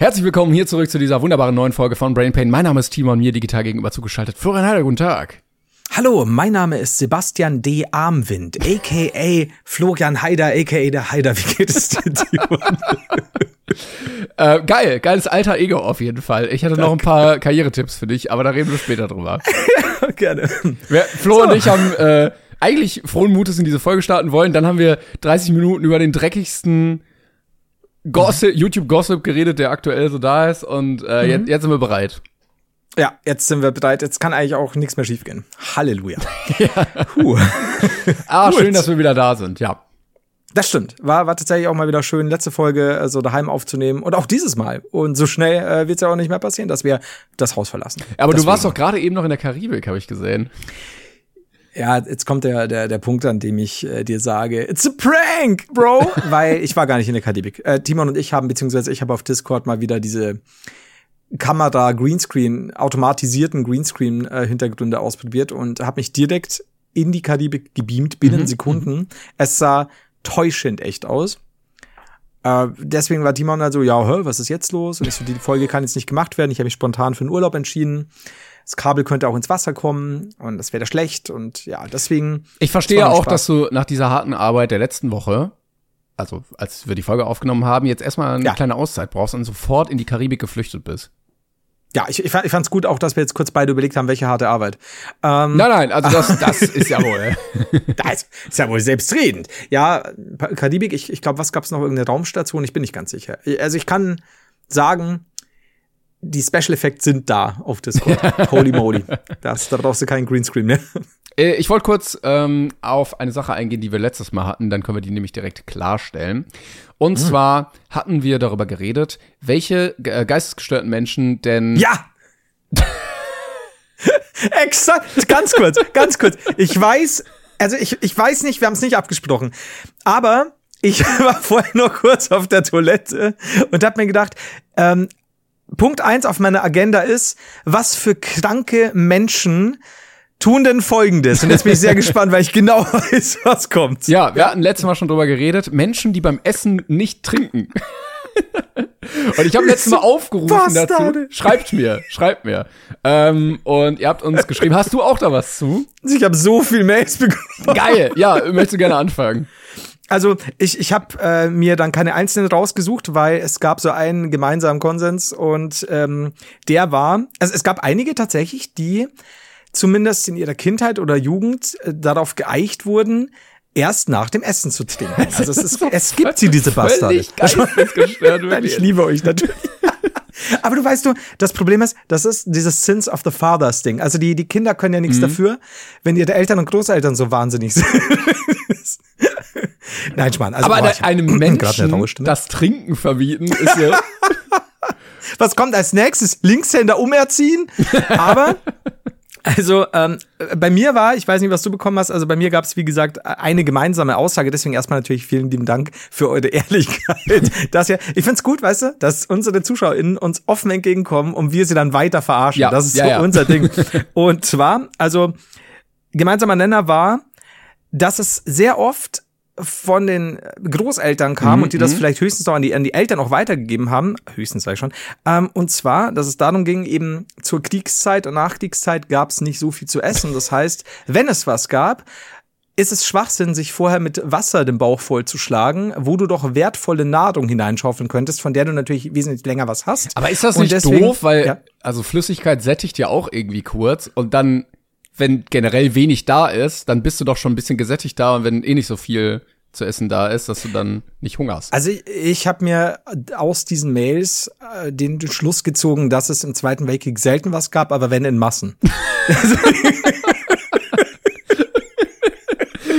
Herzlich willkommen hier zurück zu dieser wunderbaren neuen Folge von Brain Pain. Mein Name ist Timon, mir digital gegenüber zugeschaltet. Florian Heider, guten Tag. Hallo, mein Name ist Sebastian D. Armwind, a.k.a. Florian Heider, a.k.a. der Heider. Wie geht es dir, Timon? Äh, geil, geiles alter Ego auf jeden Fall. Ich hatte noch ein paar Karrieretipps für dich, aber da reden wir später drüber. Gerne. Wir, Flo so. und ich haben äh, eigentlich frohen Mutes in diese Folge starten wollen. Dann haben wir 30 Minuten über den dreckigsten Gossip, YouTube-Gossip geredet, der aktuell so da ist. Und äh, mhm. jetzt, jetzt sind wir bereit. Ja, jetzt sind wir bereit. Jetzt kann eigentlich auch nichts mehr schiefgehen. Halleluja. ja. Huh. ah, schön, dass wir wieder da sind, ja. Das stimmt. War, war tatsächlich auch mal wieder schön, letzte Folge äh, so daheim aufzunehmen. Und auch dieses Mal. Und so schnell äh, wird es ja auch nicht mehr passieren, dass wir das Haus verlassen. Aber Deswegen. du warst doch gerade eben noch in der Karibik, habe ich gesehen. Ja, jetzt kommt der, der, der Punkt, an dem ich äh, dir sage, it's a prank, bro! Weil ich war gar nicht in der Karibik. Äh, Timon und ich haben, beziehungsweise ich habe auf Discord mal wieder diese Kamera Greenscreen, automatisierten Greenscreen äh, Hintergründe ausprobiert und habe mich direkt in die Karibik gebeamt binnen mhm. Sekunden. Mhm. Es sah täuschend echt aus. Äh, deswegen war Timon also, ja, hör, was ist jetzt los? Und ich so, die Folge kann jetzt nicht gemacht werden. Ich habe mich spontan für den Urlaub entschieden. Das Kabel könnte auch ins Wasser kommen und das wäre schlecht. Und ja, deswegen. Ich verstehe auch, Spaß. dass du nach dieser harten Arbeit der letzten Woche, also als wir die Folge aufgenommen haben, jetzt erstmal eine ja. kleine Auszeit brauchst und sofort in die Karibik geflüchtet bist. Ja, ich, ich, ich fand's gut auch, dass wir jetzt kurz beide überlegt haben, welche harte Arbeit. Ähm, nein, nein, also das, das ist ja wohl. das ist ja wohl selbstredend. Ja, Karibik, ich, ich glaube, was gab's noch? Irgendeine Raumstation? Ich bin nicht ganz sicher. Also ich kann sagen, die Special Effects sind da auf Discord. Holy moly. Das, da brauchst du keinen Greenscreen mehr. Äh, ich wollte kurz ähm, auf eine Sache eingehen, die wir letztes Mal hatten, dann können wir die nämlich direkt klarstellen. Und mhm. zwar hatten wir darüber geredet, welche äh, geistesgestörten Menschen denn. Ja! Exakt, ganz kurz, ganz kurz. Ich weiß, also ich, ich weiß nicht, wir haben es nicht abgesprochen, aber ich war vorher noch kurz auf der Toilette und habe mir gedacht, ähm, Punkt eins auf meiner Agenda ist, was für kranke Menschen tun denn folgendes. Und jetzt bin ich sehr gespannt, weil ich genau weiß, was kommt. Ja, wir hatten letztes Mal schon drüber geredet. Menschen, die beim Essen nicht trinken. und ich habe letztes Mal aufgerufen dazu. Schreibt mir, schreibt mir. Ähm, und ihr habt uns geschrieben, hast du auch da was zu? Ich habe so viel Mails bekommen. Geil, ja, möchtest du gerne anfangen? Also ich, ich habe äh, mir dann keine einzelnen rausgesucht, weil es gab so einen gemeinsamen Konsens und ähm, der war, also es gab einige tatsächlich, die zumindest in ihrer Kindheit oder Jugend äh, darauf geeicht wurden, erst nach dem Essen zu trinken. Also es, ist, es gibt sie, diese Bastarde. Nein, ich liebe euch natürlich. Aber du weißt du, das Problem ist, das ist dieses Sins of the Fathers Ding. Also die, die Kinder können ja nichts mhm. dafür, wenn ihre Eltern und Großeltern so wahnsinnig sind. Nein, Schmarrn. Also, Aber boah, einem Menschen das Trinken verbieten ist ja. Was kommt als nächstes? Linkshänder umerziehen? Aber also ähm, bei mir war, ich weiß nicht, was du bekommen hast, also bei mir gab es, wie gesagt, eine gemeinsame Aussage. Deswegen erstmal natürlich vielen lieben Dank für eure Ehrlichkeit. dass ja, ich find's gut, weißt du, dass unsere ZuschauerInnen uns offen entgegenkommen und wir sie dann weiter verarschen. Ja, das ist ja, so ja. unser Ding. und zwar, also gemeinsamer Nenner war, dass es sehr oft von den Großeltern kam mhm, und die das mhm. vielleicht höchstens noch an die, an die Eltern auch weitergegeben haben, höchstens sag ich schon, ähm, und zwar, dass es darum ging, eben zur Kriegszeit und Nachkriegszeit gab es nicht so viel zu essen. Das heißt, wenn es was gab, ist es Schwachsinn, sich vorher mit Wasser den Bauch vollzuschlagen, wo du doch wertvolle Nahrung hineinschaufeln könntest, von der du natürlich wesentlich länger was hast. Aber ist das nicht deswegen, doof, weil ja. also Flüssigkeit sättigt ja auch irgendwie kurz und dann wenn generell wenig da ist, dann bist du doch schon ein bisschen gesättigt da und wenn eh nicht so viel zu essen da ist, dass du dann nicht hungerst. Also ich, ich habe mir aus diesen Mails äh, den Schluss gezogen, dass es im Zweiten Weltkrieg selten was gab, aber wenn in Massen.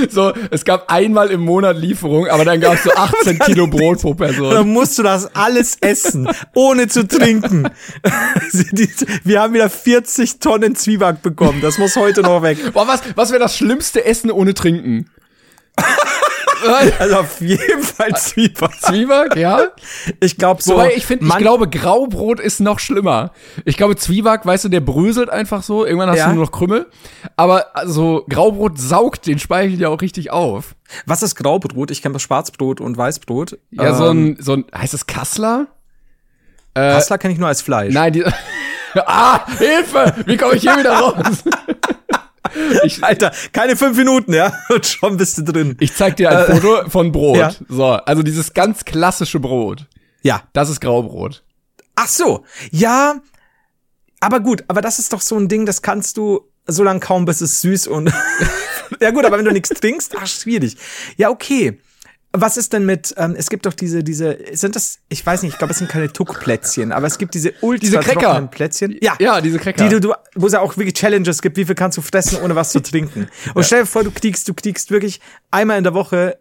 so, es gab einmal im Monat Lieferung, aber dann gab es so 18 Kilo Brot pro Person. Dann musst du das alles essen, ohne zu trinken. Wir haben wieder 40 Tonnen Zwieback bekommen. Das muss heute noch weg. Boah, was, was wäre das schlimmste Essen ohne Trinken? Also auf jeden Fall Zwieback. Zwieback, ja. Ich glaube so. Wobei ich finde, ich glaube, Graubrot ist noch schlimmer. Ich glaube, Zwieback, weißt du, der bröselt einfach so. Irgendwann hast ja. du nur noch Krümmel. Aber also Graubrot saugt den Speichel ja auch richtig auf. Was ist Graubrot? Ich kenne das Schwarzbrot und Weißbrot. Ja, ähm, so ein, so ein, heißt es Kassler? Äh, Kassler kenne ich nur als Fleisch. Nein, die, ah, Hilfe! Wie komme ich hier wieder raus? Ich, Alter, keine fünf Minuten, ja, und schon bist du drin. Ich zeig dir ein äh, Foto von Brot. Ja. So, also dieses ganz klassische Brot. Ja. Das ist Graubrot. Ach so, ja, aber gut, aber das ist doch so ein Ding, das kannst du so lange kaum, bis es süß und ja gut, aber wenn du nichts trinkst, ach schwierig. Ja okay. Was ist denn mit, ähm, es gibt doch diese, diese, sind das, ich weiß nicht, ich glaube, es sind keine Tuckplätzchen, aber es gibt diese ultra diese Cracker. Plätzchen. Ja, ja, diese Cracker. Die du, du, wo es ja auch wirklich Challenges gibt, wie viel kannst du fressen, ohne was zu trinken. Und ja. stell dir vor, du kriegst, du kriegst wirklich einmal in der Woche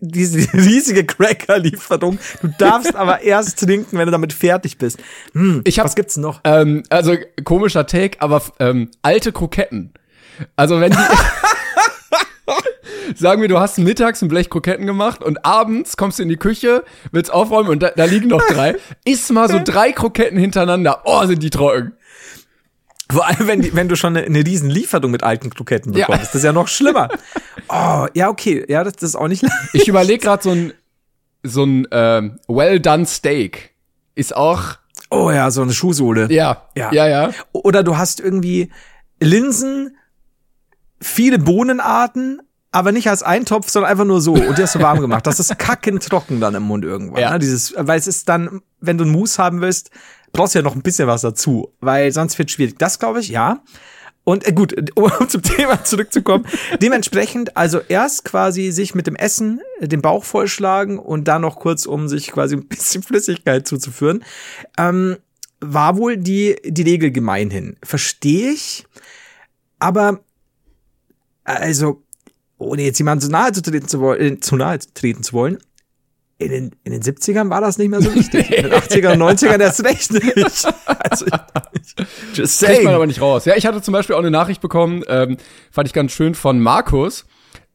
diese riesige Cracker-Lieferung. Du darfst aber erst trinken, wenn du damit fertig bist. Hm, ich hab, was gibt's noch? Ähm, also komischer Take, aber ähm, alte Kroketten. Also wenn die sagen wir, du hast mittags ein Blech Kroketten gemacht und abends kommst du in die Küche, willst aufräumen und da, da liegen noch drei. Iss mal so drei Kroketten hintereinander. Oh, sind die trocken. Vor allem, wenn, die, wenn du schon eine, eine riesen Lieferung mit alten Kroketten bekommst. Ja. Das ist ja noch schlimmer. Oh, ja, okay. Ja, das, das ist auch nicht leicht. Ich überlege gerade so ein, so ein ähm, well-done Steak. Ist auch. Oh ja, so eine Schuhsohle. Ja, ja, ja. ja. Oder du hast irgendwie Linsen, viele Bohnenarten, aber nicht als Eintopf, sondern einfach nur so. Und die hast du warm gemacht. Das ist kacken trocken dann im Mund irgendwann. Ja. Ne? Dieses, weil es ist dann, wenn du einen Mousse haben willst, brauchst du ja noch ein bisschen was dazu, weil sonst wird schwierig. Das glaube ich, ja. Und äh, gut, um zum Thema zurückzukommen, dementsprechend also erst quasi sich mit dem Essen äh, den Bauch vollschlagen und dann noch kurz, um sich quasi ein bisschen Flüssigkeit zuzuführen, ähm, war wohl die, die Regel gemeinhin. Verstehe ich, aber also ohne jetzt jemanden zu nahe zu treten zu wollen, äh, zu nahe treten zu wollen, in den, in den 70ern war das nicht mehr so wichtig. In den 80ern und 90ern erst recht nicht. Also, ich, just saying. Kriegt man aber nicht raus. Ja, ich hatte zum Beispiel auch eine Nachricht bekommen, ähm, fand ich ganz schön von Markus.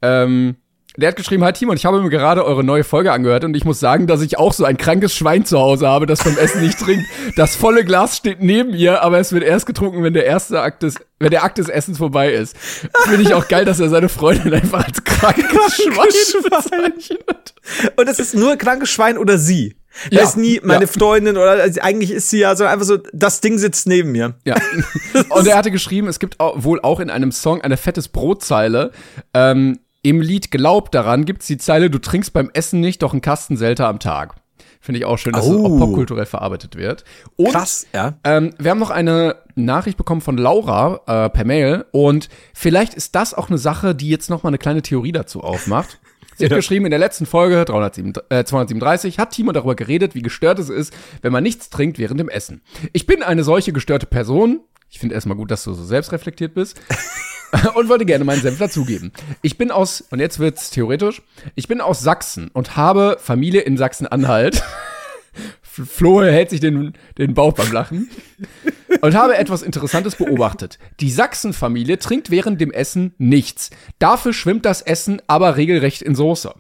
Ähm, der hat geschrieben, hi Timon, ich habe mir gerade eure neue Folge angehört und ich muss sagen, dass ich auch so ein krankes Schwein zu Hause habe, das beim Essen nicht trinkt. Das volle Glas steht neben ihr, aber es wird erst getrunken, wenn der erste Akt des, wenn der Akt des Essens vorbei ist. Finde ich auch geil, dass er seine Freundin einfach als krankes Schwein bezeichnet. Und es ist nur krankes Schwein oder sie. Da ja, ist nie meine ja. Freundin oder also eigentlich ist sie ja so einfach so, das Ding sitzt neben mir. Ja. Und er hatte geschrieben, es gibt auch, wohl auch in einem Song eine fettes Brotzeile. Ähm, im Lied Glaub daran gibt's die Zeile, du trinkst beim Essen nicht, doch einen Kasten Selter am Tag. Finde ich auch schön, dass oh. es auch popkulturell verarbeitet wird. Und, Krass, ja. Ähm, wir haben noch eine Nachricht bekommen von Laura äh, per Mail und vielleicht ist das auch eine Sache, die jetzt noch mal eine kleine Theorie dazu aufmacht. Sie hat ja. geschrieben, in der letzten Folge 307, äh, 237 hat Timo darüber geredet, wie gestört es ist, wenn man nichts trinkt während dem Essen. Ich bin eine solche gestörte Person. Ich finde erstmal gut, dass du so selbstreflektiert bist. und wollte gerne meinen Senf dazugeben. Ich bin aus, und jetzt wird's theoretisch, ich bin aus Sachsen und habe Familie in Sachsen-Anhalt. Flo hält sich den, den Bauch beim Lachen. Und habe etwas Interessantes beobachtet. Die Sachsen-Familie trinkt während dem Essen nichts. Dafür schwimmt das Essen aber regelrecht in Soße.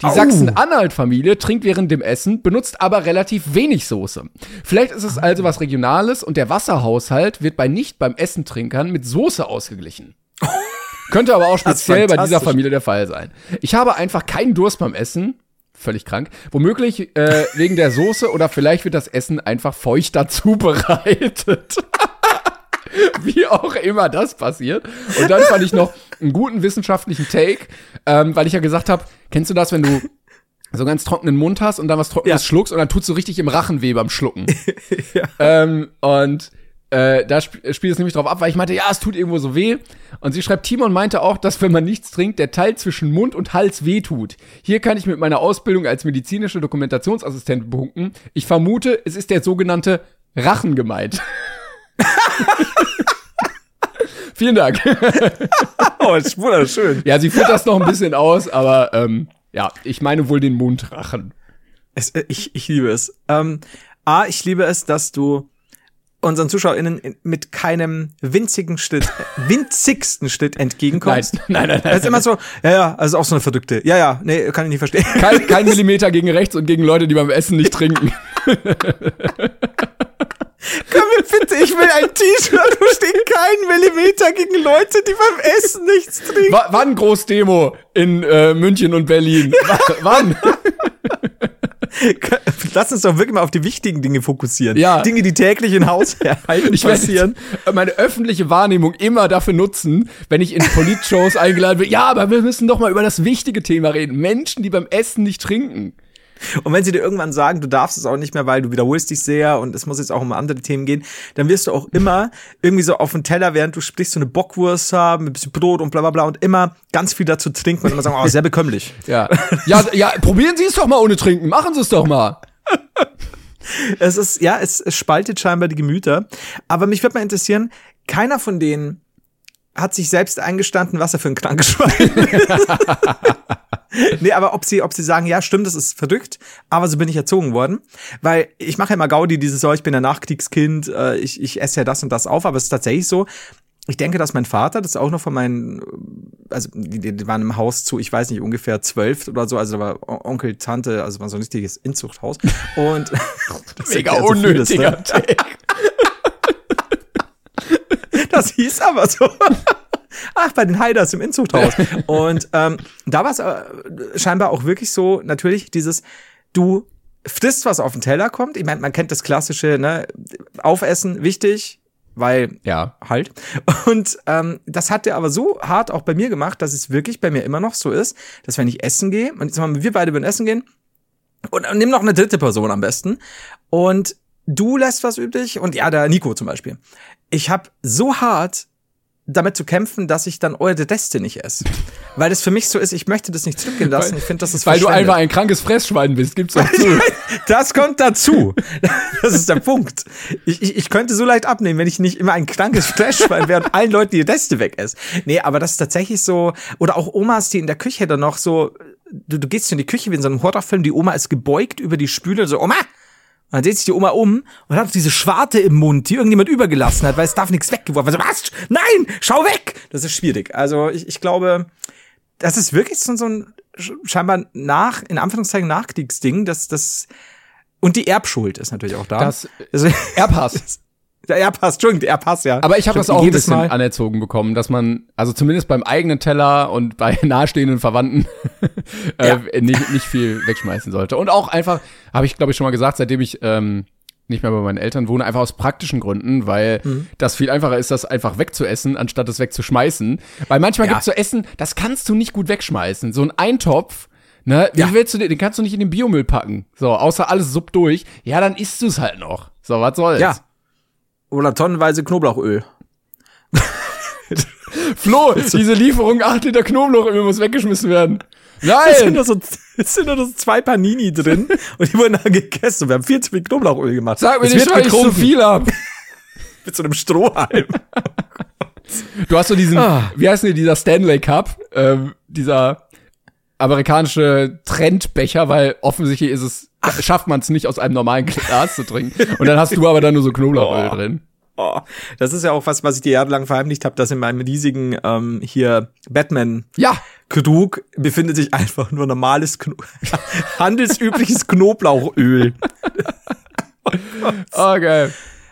Die Sachsen-Anhalt-Familie trinkt während dem Essen, benutzt aber relativ wenig Soße. Vielleicht ist es also was Regionales und der Wasserhaushalt wird bei nicht beim Essen-Trinkern mit Soße ausgeglichen. Könnte aber auch speziell bei dieser Familie der Fall sein. Ich habe einfach keinen Durst beim Essen. Völlig krank. Womöglich äh, wegen der Soße oder vielleicht wird das Essen einfach feuchter zubereitet. Wie auch immer das passiert. Und dann fand ich noch einen guten wissenschaftlichen Take, ähm, weil ich ja gesagt habe, kennst du das, wenn du so ganz trockenen Mund hast und dann was Trockenes ja. schluckst und dann tut's so richtig im Rachen weh beim Schlucken. ja. ähm, und äh, da sp spielt es nämlich drauf ab, weil ich meinte, ja, es tut irgendwo so weh. Und sie schreibt, Timon meinte auch, dass wenn man nichts trinkt, der Teil zwischen Mund und Hals weh tut. Hier kann ich mit meiner Ausbildung als medizinische Dokumentationsassistent punkten. Ich vermute, es ist der sogenannte Rachen gemeint. Vielen Dank. oh, ist wunderschön. Ja, sie führt das noch ein bisschen aus, aber ähm, ja, ich meine wohl den Mundrachen. Es, äh, ich, ich liebe es. Ähm, A, ich liebe es, dass du unseren ZuschauerInnen mit keinem winzigen Schritt, winzigsten Schritt entgegenkommst. Nein, nein, nein. nein. Das ist immer so, ja, ja, also auch so eine Verdrückte. Ja, ja, nee, kann ich nicht verstehen. Kein, kein Millimeter gegen rechts und gegen Leute, die beim Essen nicht trinken. Komm mir bitte, ich will ein T-Shirt, wo steht kein Millimeter gegen Leute, die beim Essen nichts trinken. W wann Großdemo in äh, München und Berlin? W wann? Lass uns doch wirklich mal auf die wichtigen Dinge fokussieren. Ja. Dinge, die täglich in Haushalten Ich passieren. meine öffentliche Wahrnehmung immer dafür nutzen, wenn ich in Politshows eingeladen bin. Ja, aber wir müssen doch mal über das wichtige Thema reden. Menschen, die beim Essen nicht trinken. Und wenn sie dir irgendwann sagen, du darfst es auch nicht mehr, weil du wiederholst dich sehr und es muss jetzt auch um andere Themen gehen, dann wirst du auch immer irgendwie so auf dem Teller, während du sprichst, so eine Bockwurst haben, ein bisschen Brot und bla bla bla und immer ganz viel dazu trinken und immer sagen, oh, sehr bekömmlich. Ja. Ja, ja, probieren Sie es doch mal ohne trinken. Machen Sie es doch mal. Es ist, ja, es, es spaltet scheinbar die Gemüter. Aber mich würde mal interessieren, keiner von denen hat sich selbst eingestanden, was er für ein krankes Schwein ist. nee, aber ob sie, ob sie sagen, ja, stimmt, das ist verdrückt, aber so bin ich erzogen worden. Weil ich mache ja immer Gaudi dieses, so, ich bin ein Nachkriegskind, äh, ich, ich esse ja das und das auf, aber es ist tatsächlich so, ich denke, dass mein Vater, das ist auch noch von meinen, also die, die waren im Haus zu, ich weiß nicht, ungefähr zwölf oder so, also da war On- Onkel, Tante, also war so ein richtiges Inzuchthaus. Und das Mega erklärt so vieles, unnötiger ne? Das hieß aber so. Ach, bei den Haiders im Inzuchthaus. Und ähm, da war es äh, scheinbar auch wirklich so, natürlich dieses, du frisst, was auf den Teller kommt. Ich meine, man kennt das klassische, ne, Aufessen, wichtig, weil Ja. halt. Und ähm, das hat er aber so hart auch bei mir gemacht, dass es wirklich bei mir immer noch so ist, dass wenn ich essen gehe, und jetzt mal, wir beide würden essen gehen, und, und nimm noch eine dritte Person am besten, und du lässt was übrig, und ja, der Nico zum Beispiel. Ich habe so hart damit zu kämpfen, dass ich dann eure Deste nicht esse. Weil das für mich so ist, ich möchte das nicht zurückgehen lassen. Ich finde, das ist Weil du einfach ein krankes Fressschwein bist, gibt's auch zu. Das kommt dazu. Das ist der Punkt. Ich, ich, ich könnte so leicht abnehmen, wenn ich nicht immer ein krankes Flashschwein wäre und allen Leuten die Reste weg esse. Nee, aber das ist tatsächlich so, oder auch Omas, die in der Küche dann noch so, du, du gehst in die Küche wie in so einem Horrorfilm, die Oma ist gebeugt über die Spüle, so, Oma! Und dann dreht sich die Oma um und hat diese Schwarte im Mund, die irgendjemand übergelassen hat, weil es darf nichts weggeworfen werden. Also, was? Nein! Schau weg! Das ist schwierig. Also, ich, ich glaube, das ist wirklich so, so ein sch- scheinbar nach, in Anführungszeichen Nachkriegsding, dass das und die Erbschuld ist natürlich auch da. Das also, Erbhass. der Erbpass, Entschuldigung, der Erbpass, ja. Aber ich habe das auch ein jedes bisschen Mal. anerzogen bekommen, dass man, also zumindest beim eigenen Teller und bei nahestehenden Verwandten äh, Ja. nicht, nicht viel wegschmeißen sollte. Und auch einfach, habe ich glaube ich schon mal gesagt, seitdem ich ähm, nicht mehr bei meinen Eltern wohne, einfach aus praktischen Gründen, weil Mhm. das viel einfacher ist, das einfach wegzuessen, anstatt es wegzuschmeißen. Weil manchmal Ja. gibt's so Essen, das kannst du nicht gut wegschmeißen. So ein Eintopf, ne, wie Ja. willst du den, den kannst du nicht in den Biomüll packen. So, außer alles Sub durch. Ja, dann isst du es halt noch. So, was soll's. Ja. Oder tonnenweise Knoblauchöl. Flo, diese Lieferung 8 Liter Knoblauchöl muss weggeschmissen werden. Es sind Nein! nur so, es sind nur so zwei Panini drin und die wurden dann gegessen. Wir haben viel zu viel Knoblauchöl gemacht. Sag mir Es nicht, weil ich getrunken viel hab. Mit so einem Strohhalm. Du hast so diesen, Ah. wie heißt denn dieser Stanley Cup, ähm, dieser amerikanische Trendbecher, weil offensichtlich ist es, schafft man es nicht aus einem normalen Glas zu trinken. Und dann hast du aber da nur so Knoblauchöl Oh. drin. Oh, das ist ja auch was, was ich dir jahrelang verheimlicht habe, dass in meinem riesigen ähm, hier Batman Ja, Krug befindet sich einfach nur normales Kno handelsübliches Knoblauchöl. okay.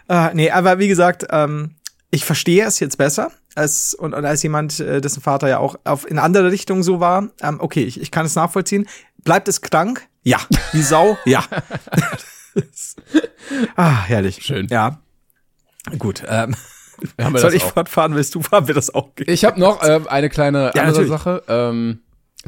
Ah, nee, aber wie gesagt, ähm, ich verstehe es jetzt besser als und, und als jemand, äh, dessen Vater ja auch auf in andere Richtung so war. Ähm, okay, ich, ich kann es nachvollziehen. Bleibt es krank? Ja. Wie Sau? Ja. ah, herrlich. Schön. Ja. Gut. Ähm, soll ich auch. fortfahren? Willst du fahren? Wir das auch. Ich habe noch äh, eine kleine Ja, andere natürlich. Sache. Ähm,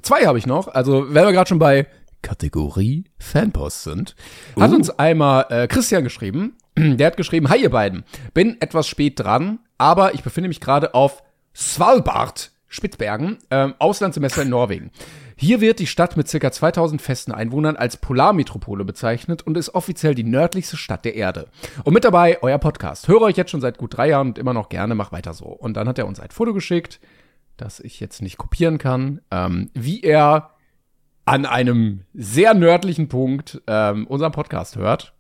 zwei habe ich noch. Also, wenn wir gerade schon bei Kategorie Fanpost sind, hat Uh. uns einmal äh, Christian geschrieben. Der hat geschrieben, hi ihr beiden, bin etwas spät dran, aber ich befinde mich gerade auf Svalbard, Spitzbergen, ähm, Auslandssemester in Norwegen. Hier wird die Stadt mit ca. 2000 festen Einwohnern als Polarmetropole bezeichnet und ist offiziell die nördlichste Stadt der Erde. Und mit dabei euer Podcast. Höre euch jetzt schon seit gut drei Jahren und immer noch gerne, mach weiter so. Und dann hat er uns ein Foto geschickt, das ich jetzt nicht kopieren kann, ähm, wie er an einem sehr nördlichen Punkt ähm, unseren Podcast hört.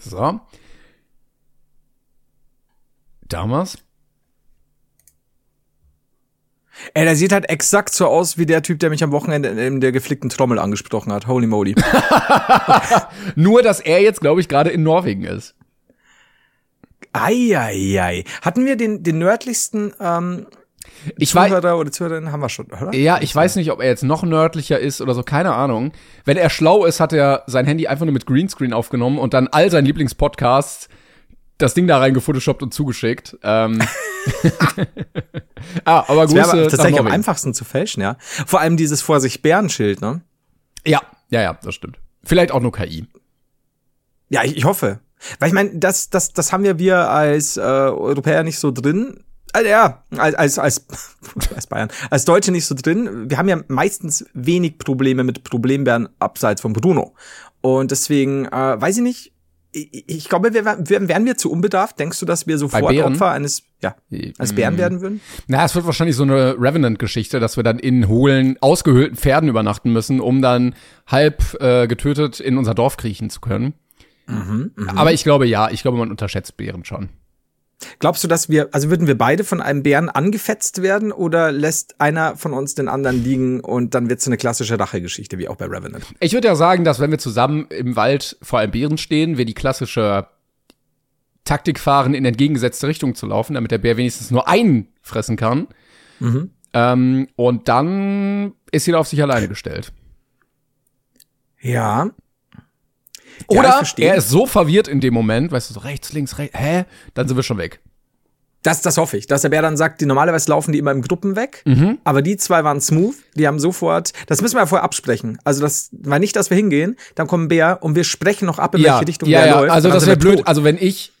So. Damals. Ey, der sieht halt exakt so aus wie der Typ, der mich am Wochenende in der geflickten Trommel angesprochen hat. Holy moly. Nur, dass er jetzt, glaube ich, gerade in Norwegen ist. Eieiei. Hatten wir den, den nördlichsten ähm, ich Zuhörer oder Zuhörerin haben wir schon, oder? Ja, ich weiß nicht, ob er jetzt noch nördlicher ist oder so, keine Ahnung. Wenn er schlau ist, hat er sein Handy einfach nur mit Greenscreen aufgenommen und dann all seinen Lieblingspodcasts das Ding da reingefotoshoppt und zugeschickt. Ähm. ah, aber Grüße. Das wäre tatsächlich am einfachsten zu fälschen, ja. Vor allem dieses vor sich Bärenschild, ne? Ja, ja, ja, das stimmt. Vielleicht auch nur KI. Ja, ich, ich hoffe. Weil ich meine, das, das, das haben ja wir als äh, Europäer nicht so drin. Also, ja, als, als, als, als Bayern, als Deutsche nicht so drin. Wir haben ja meistens wenig Probleme mit Problembären abseits von Bruno. Und deswegen, äh, weiß ich nicht, ich glaube, wir, wir, wären wir zu unbedarft? Denkst du, dass wir sofort Opfer eines, ja, als Bären mm. werden würden? Na, es wird wahrscheinlich so eine Revenant-Geschichte, dass wir dann in hohlen, ausgehöhlten Pferden übernachten müssen, um dann halb äh, getötet in unser Dorf kriechen zu können. Mhm, mh. Aber ich glaube, ja, ich glaube, man unterschätzt Bären schon. Glaubst du, dass wir, also würden wir beide von einem Bären angefetzt werden oder lässt einer von uns den anderen liegen und dann wird es eine klassische Rachegeschichte, wie auch bei Revenant? Ich würde ja sagen, dass wenn wir zusammen im Wald vor einem Bären stehen, wir die klassische Taktik fahren, in entgegengesetzte Richtung zu laufen, damit der Bär wenigstens nur einen fressen kann. Mhm. Ähm, und dann ist jeder auf sich alleine gestellt. Ja, oder ja, er ist so verwirrt in dem Moment, weißt du, so rechts, links, rechts, hä? Dann sind wir schon weg. Das, das hoffe ich, dass der Bär dann sagt, die normalerweise laufen die immer im Gruppen weg, mhm. aber die zwei waren smooth, die haben sofort, das müssen wir ja vorher absprechen. Also das war nicht, dass wir hingehen, dann kommt ein Bär und wir sprechen noch ab, in ja, welche Richtung ja, der ja. läuft. Also das wäre blöd. Tot. Also wenn ich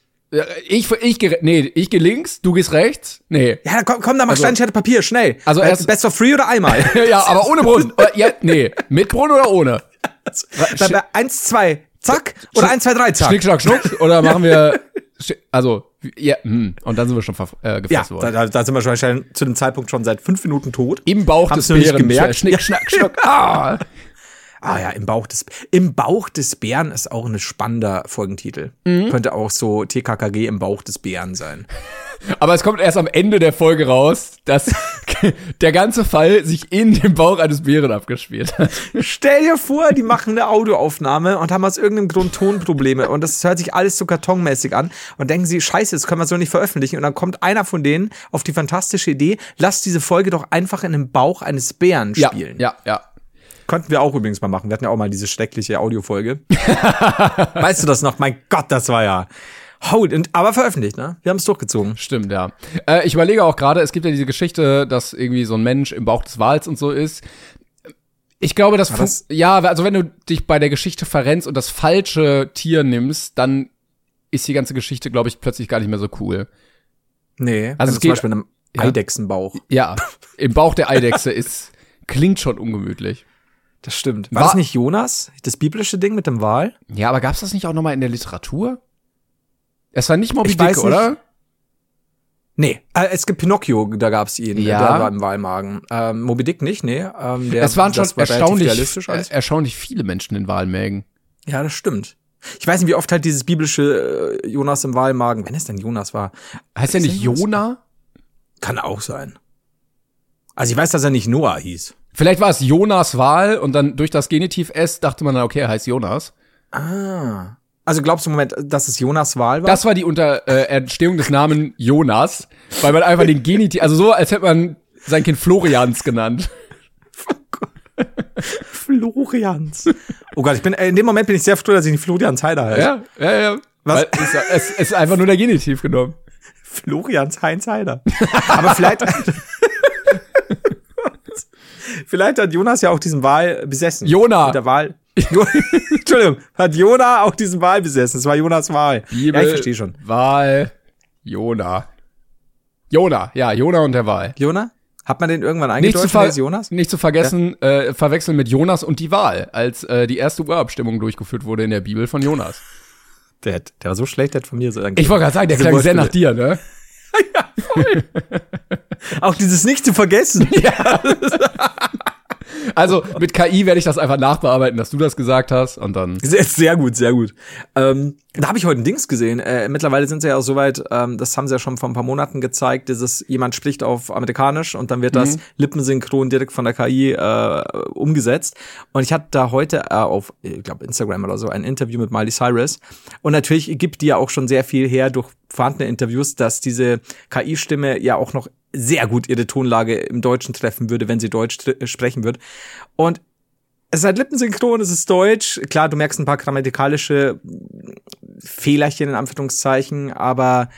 ich, ich, nee, ich gehe links, du gehst rechts. Nee. Ja, komm, komm da mach also, Stein, Schere, Papier, schnell. Also äh, erst Best of Free oder einmal? ja, aber ohne Brunnen. ja, nee, mit Brunnen oder ohne? Also, bei, bei eins, zwei, Zack. Oder eins, zwei, drei, zack. Schnick, schnack, schnuck. Oder machen wir, also, ja, hm. und dann sind wir schon äh, gefasst ja, worden. Da, da sind wir schon zu dem Zeitpunkt schon seit fünf Minuten tot. Im Bauch Hab's des Bären. Gemerkt. Schnick, schnack, schnuck. Ah. Ah ja, im Bauch des im Bauch des Bären ist auch ein spannender Folgentitel. Mhm. Könnte auch so TKKG im Bauch des Bären sein. Aber es kommt erst am Ende der Folge raus, dass der ganze Fall sich in dem Bauch eines Bären abgespielt hat. Stell dir vor, die machen eine Audioaufnahme und haben aus irgendeinem Grund Tonprobleme und das hört sich alles so kartonmäßig an und denken sie, scheiße, das können wir so nicht veröffentlichen und dann kommt einer von denen auf die fantastische Idee, lass diese Folge doch einfach in dem Bauch eines Bären spielen. Ja, ja, ja. Könnten wir auch übrigens mal machen. Wir hatten ja auch mal diese schreckliche Audiofolge. weißt du das noch? Mein Gott, das war ja. Hold, und, aber veröffentlicht, ne? Wir haben es durchgezogen. Stimmt, ja. Äh, ich überlege auch gerade, es gibt ja diese Geschichte, dass irgendwie so ein Mensch im Bauch des Wals und so ist. Ich glaube, das, das ja, also wenn du dich bei der Geschichte verrennst und das falsche Tier nimmst, dann ist die ganze Geschichte, glaube ich, plötzlich gar nicht mehr so cool. Nee, also es geht, zum Beispiel in einem ja, Eidechsenbauch. Ja, im Bauch der Eidechse ist, klingt schon ungemütlich. Das stimmt. War, War das nicht Jonas? Das biblische Ding mit dem Wal? Ja, aber gab's das nicht auch noch mal in der Literatur? Es war nicht Moby ich Dick, oder? Nee, äh, es gibt Pinocchio, da gab's ihn, ja. der war im Wahlmagen. Ähm, Moby Dick nicht, nee. Ähm, der, es waren schon war erstaunlich, erstaunlich viele Menschen in Wahlmägen. Ja, das stimmt. Ich weiß nicht, wie oft halt dieses biblische äh, Jonas im Wahlmagen, wenn es denn Jonas war. Heißt er nicht Jona? Kann auch sein. Also ich weiß, dass er nicht Noah hieß. Vielleicht war es Jonas Wahl und dann durch das Genitiv S dachte man dann, okay, er heißt Jonas. Ah. Also glaubst du im Moment, dass es Jonas Wahl war? Das war die Unter äh, Entstehung des Namen Jonas, weil man einfach den Genitiv, also so, als hätte man sein Kind Florians genannt. Florians. Oh Gott, ich bin in dem Moment bin ich sehr froh, dass ich nicht Florians Heider heiße. Ja, ja, ja. Was? Weil es, es, es ist einfach nur der Genitiv genommen. Florians Heinz Heider. Aber vielleicht Vielleicht hat Jonas ja auch diesen Wal besessen. Jona. Mit der Wahl. Entschuldigung, hat Jona auch diesen Wal besessen. Es war Jonas Wahl. Bibel, ja, ich verstehe schon. Wahl, Jona. Jona, ja, Jona und der Wal. Jona? Hat man den irgendwann eingedeutet nicht zu, als Jonas? Nicht zu vergessen, ja. äh, verwechseln mit Jonas und die Wahl, als äh, die erste Urabstimmung durchgeführt wurde in der Bibel von Jonas. Der, der war so schlecht, der hat von mir so Ich wollte gerade sagen, der klang sehr nach dir, ne? ja, voll. Auch dieses nicht zu vergessen. Ja. Also mit KI werde ich das einfach nachbearbeiten, dass du das gesagt hast und dann. Sehr, sehr gut, sehr gut. Ähm, da habe ich heute ein Dings gesehen. Äh, mittlerweile sind sie ja auch soweit, ähm, das haben sie ja schon vor ein paar Monaten gezeigt, dieses jemand spricht auf Amerikanisch und dann wird mhm. das lippensynchron direkt von der KI äh, umgesetzt. Und ich hatte da heute äh, auf, ich glaube, Instagram oder so ein Interview mit Miley Cyrus. Und natürlich gibt die ja auch schon sehr viel her durch vorhandene Interviews, dass diese KI-Stimme ja auch noch sehr gut ihre Tonlage im Deutschen treffen würde, wenn sie Deutsch sprechen würde. Und es ist halt lippensynchron, es ist Deutsch. Klar, du merkst ein paar grammatikalische Fehlerchen in Anführungszeichen, aber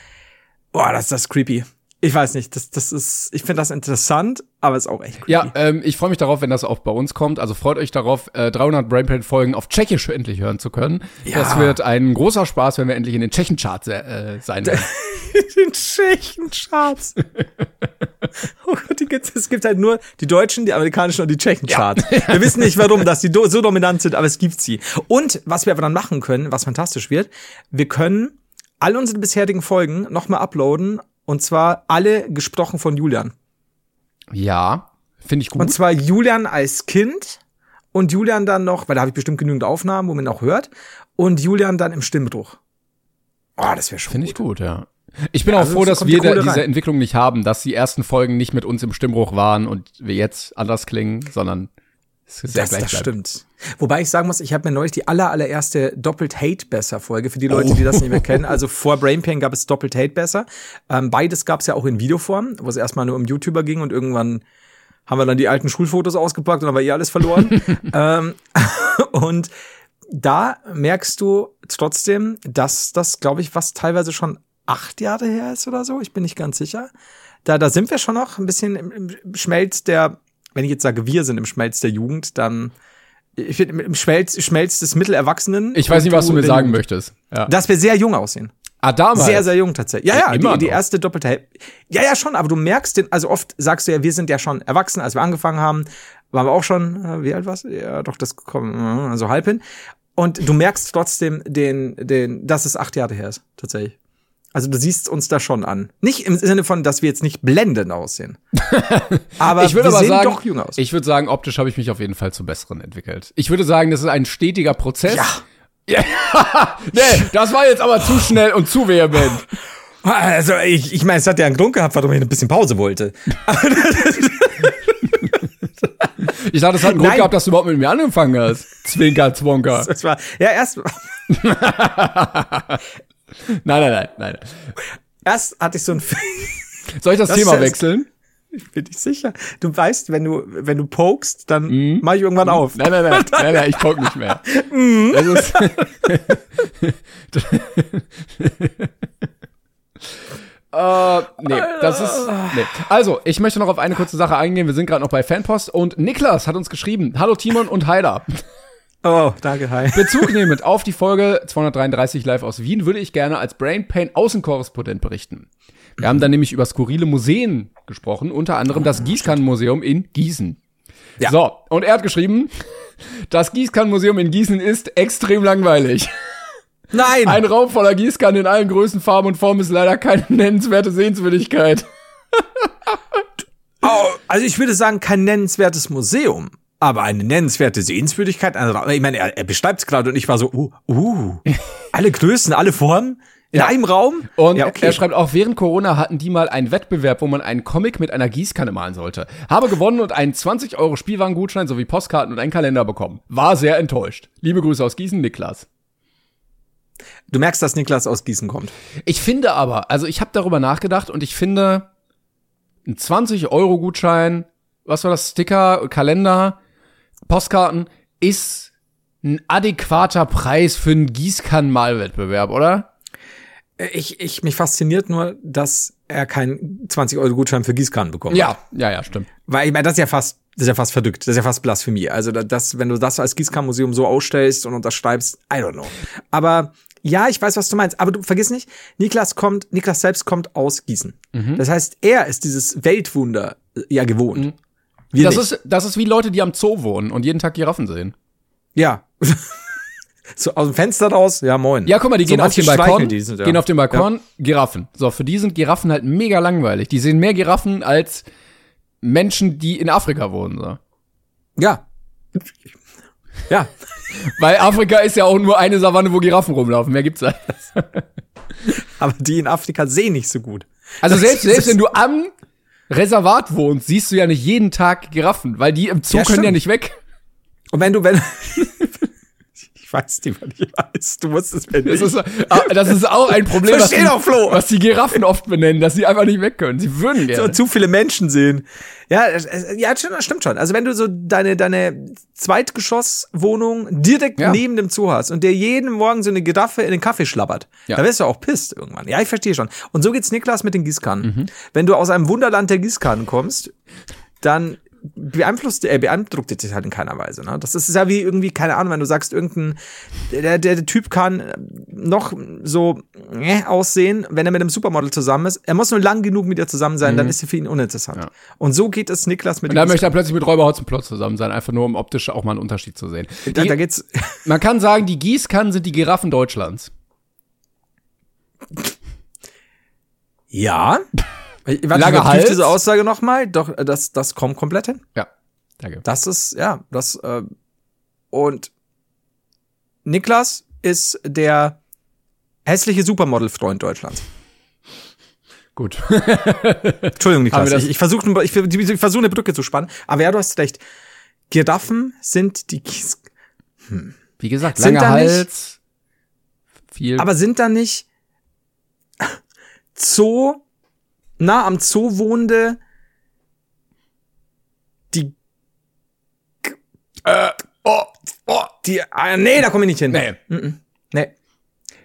boah, das ist das creepy ich weiß nicht, das, das ist, ich finde das interessant, aber ist auch echt creepy. Ja, ähm, ich freue mich darauf, wenn das auch bei uns kommt. Also freut euch darauf, äh, 300 Brainpain Folgen auf Tschechisch endlich hören zu können. Ja. Das wird ein großer Spaß, wenn wir endlich in den Tschechen-Charts äh, sein werden. in den Tschechen-Charts. oh Gott, die gibt's, es gibt halt nur die Deutschen, die amerikanischen und die Tschechen-Charts. Ja. Wir wissen nicht, warum, dass die so dominant sind, aber es gibt sie. Und was wir aber dann machen können, was fantastisch wird, wir können all unsere bisherigen Folgen nochmal uploaden und zwar alle gesprochen von Julian. Ja, finde ich gut. Und zwar Julian als Kind und Julian dann noch, weil da habe ich bestimmt genügend Aufnahmen, wo man auch hört, und Julian dann im Stimmbruch. Oh, das wäre schon Finde ich gut, ja. Ich bin ja, auch also froh, dass wir die diese Entwicklung nicht haben, dass die ersten Folgen nicht mit uns im Stimmbruch waren und wir jetzt anders klingen, sondern das, das, das stimmt. Wobei ich sagen muss, ich habe mir neulich die aller, allererste Doppelt Hate Besser Folge für die Leute, oh. die das nicht mehr kennen. Also vor Brain Pain gab es Doppelt Hate Besser. Ähm, beides gab es ja auch in Videoform, wo es erstmal nur um YouTuber ging und irgendwann haben wir dann die alten Schulfotos ausgepackt und dann war eh alles verloren. ähm, und da merkst du trotzdem, dass das, glaube ich, was teilweise schon acht Jahre her ist oder so. Ich bin nicht ganz sicher. Da, da sind wir schon noch ein bisschen im Schmelz der wenn ich jetzt sage, wir sind im Schmelz der Jugend, dann ich finde im Schmelz, Schmelz des Mittelerwachsenen. Ich weiß nicht, was du mir sagen möchtest. Ja. Dass wir sehr jung aussehen. Ah, damals? Sehr, sehr jung tatsächlich. Ja, ja, ja die, die, erste doppelte Hälfte. Ja, ja, schon, aber du merkst den, also oft sagst du ja, wir sind ja schon erwachsen, als wir angefangen haben, waren wir auch schon, äh, wie alt warst du? Ja, doch, das kommt, also halb hin. Und du merkst trotzdem den, den, dass es acht Jahre her ist, tatsächlich. Also du siehst uns da schon an. Nicht im Sinne von, dass wir jetzt nicht blendend aussehen. aber ich würde aber sehen sagen, doch jung aus. Ich würde sagen, optisch habe ich mich auf jeden Fall zum Besseren entwickelt. Ich würde sagen, das ist ein stetiger Prozess. Ja. ja. nee, das war jetzt aber zu schnell und zu vehement. Also ich, ich meine, es hat ja einen Grund gehabt, warum ich ein bisschen Pause wollte. ich dachte, es hat einen Grund Nein. gehabt, dass du überhaupt mit mir angefangen hast. Zwinker, Zwonker. Das war, ja, erst. Nein, nein, nein, nein. Erst hatte ich so ein. Soll ich das, das Thema wechseln? Ich bin nicht sicher. Du weißt, wenn du, wenn du pokst, dann mm. mach ich irgendwann auf. Nein, nein, nein, nein, nein, ich poke nicht mehr. Mm. Das ist Uh, nee, das ist. Nee. Also, ich möchte noch auf eine kurze Sache eingehen. Wir sind gerade noch bei Fanpost und Niklas hat uns geschrieben: Hallo Timon und Heider. Oh, danke, hi. Bezug nehmend auf die Folge 233 live aus Wien würde ich gerne als Brain Pain Außenkorrespondent berichten. Wir haben dann nämlich über skurrile Museen gesprochen, unter anderem das Gießkannenmuseum in Gießen. Ja. So, und er hat geschrieben, das Gießkannenmuseum in Gießen ist extrem langweilig. Nein! Ein Raum voller Gießkannen in allen Größen, Farben und Formen ist leider keine nennenswerte Sehenswürdigkeit. oh, also ich würde sagen, kein nennenswertes Museum. Aber eine nennenswerte Sehenswürdigkeit. Ich meine, er, er beschreibt es gerade und ich war so, uh, uh, alle Größen, alle Formen. In ja. einem Raum? Und ja, okay. er schreibt auch, während Corona hatten die mal einen Wettbewerb, wo man einen Comic mit einer Gießkanne malen sollte. Habe gewonnen und einen 20 Euro Spielwarengutschein sowie Postkarten und einen Kalender bekommen. War sehr enttäuscht. Liebe Grüße aus Gießen, Niklas. Du merkst, dass Niklas aus Gießen kommt. Ich finde aber, also ich habe darüber nachgedacht und ich finde, ein 20 Euro Gutschein, was war das, Sticker, Kalender, Postkarten ist ein adäquater Preis für einen Gießkannenmalwettbewerb, oder? Ich, ich, mich fasziniert nur, dass er keinen 20-Euro-Gutschein für Gießkannen bekommt. Ja, ja, ja, stimmt. Weil ich meine, das ist ja fast, das ist ja fast verdückt. Das ist ja fast Blasphemie. Also, das, wenn du das als Gießkannenmuseum so ausstellst und unterschreibst, I don't know. Aber ja, ich weiß, was du meinst. Aber du vergiss nicht, Niklas kommt, Niklas selbst kommt aus Gießen. Mhm. Das heißt, er ist dieses Weltwunder ja gewohnt. Mhm. Wir Das nicht. ist, das ist wie Leute, die am Zoo wohnen und jeden Tag Giraffen sehen. ja. so aus dem Fenster raus, ja moin. Ja, guck mal, die So gehen auf den Balkon, die, sind, ja. gehen auf den Balkon, Giraffen. So, für die sind Giraffen halt mega langweilig. Die sehen mehr Giraffen als Menschen, die in Afrika wohnen. So. Ja. Ja. Weil Afrika ist ja auch nur eine Savanne, wo Giraffen rumlaufen. Mehr gibt's da. Aber die in Afrika sehen nicht so gut. Also Das selbst, selbst wenn du am Reservat wohnst, siehst du ja nicht jeden Tag Giraffen, weil die im Zoo Ja, können ja stimmt. nicht weg. Und wenn du, wenn. ich weiß nicht, was ich weiß. Du musst es mir Das nicht. ist, ah, das ist auch ein Problem, was die, doch, Flo. was die Giraffen oft benennen, dass sie einfach nicht weg können. Sie würden gerne. zu viele Menschen sehen. Ja, ja, stimmt, das stimmt schon. Also wenn du so deine, deine Zweitgeschosswohnung direkt Ja. neben dem Zoo hast und der jeden Morgen so eine Giraffe in den Kaffee schlabbert, Ja. da wirst du auch pisst irgendwann. Ja, ich verstehe schon. Und so geht's Niklas mit den Gießkannen. Mhm. Wenn du aus einem Wunderland der Gießkannen kommst, dann beeinflusst, äh, beeindruckt dich halt in keiner Weise. Ne? Das ist ja wie irgendwie, keine Ahnung, wenn du sagst, irgendein, der, der, der Typ kann noch so äh, aussehen, wenn er mit einem Supermodel zusammen ist. Er muss nur lang genug mit ihr zusammen sein, dann ist sie für ihn uninteressant. Ja. Und so geht es Niklas mit Und dann möchte er plötzlich mit Räuber Hotzenplotz zusammen sein, einfach nur um optisch auch mal einen Unterschied zu sehen. da, Die- da geht's. Man kann sagen, die Gießkannen sind die Giraffen Deutschlands. Ja. Warte, ich Langer überprüfe Hals. diese Aussage nochmal. Doch, äh, das, das kommt komplett hin. Ja, danke. Das ist, ja, das, äh, und Niklas ist der hässliche Supermodel-Freund Deutschlands. Gut. Entschuldigung, Niklas. Ich, ich versuche ich, ich versuch eine Brücke zu spannen. Aber ja, du hast recht. Giraffen sind die Kies Wie gesagt, Sind langer nicht- Hals, viel. Aber sind da nicht Zoo, nah am Zoo wohnende, die, äh, oh, oh, die, ah, nee, da komme ich nicht hin. nee. Nee.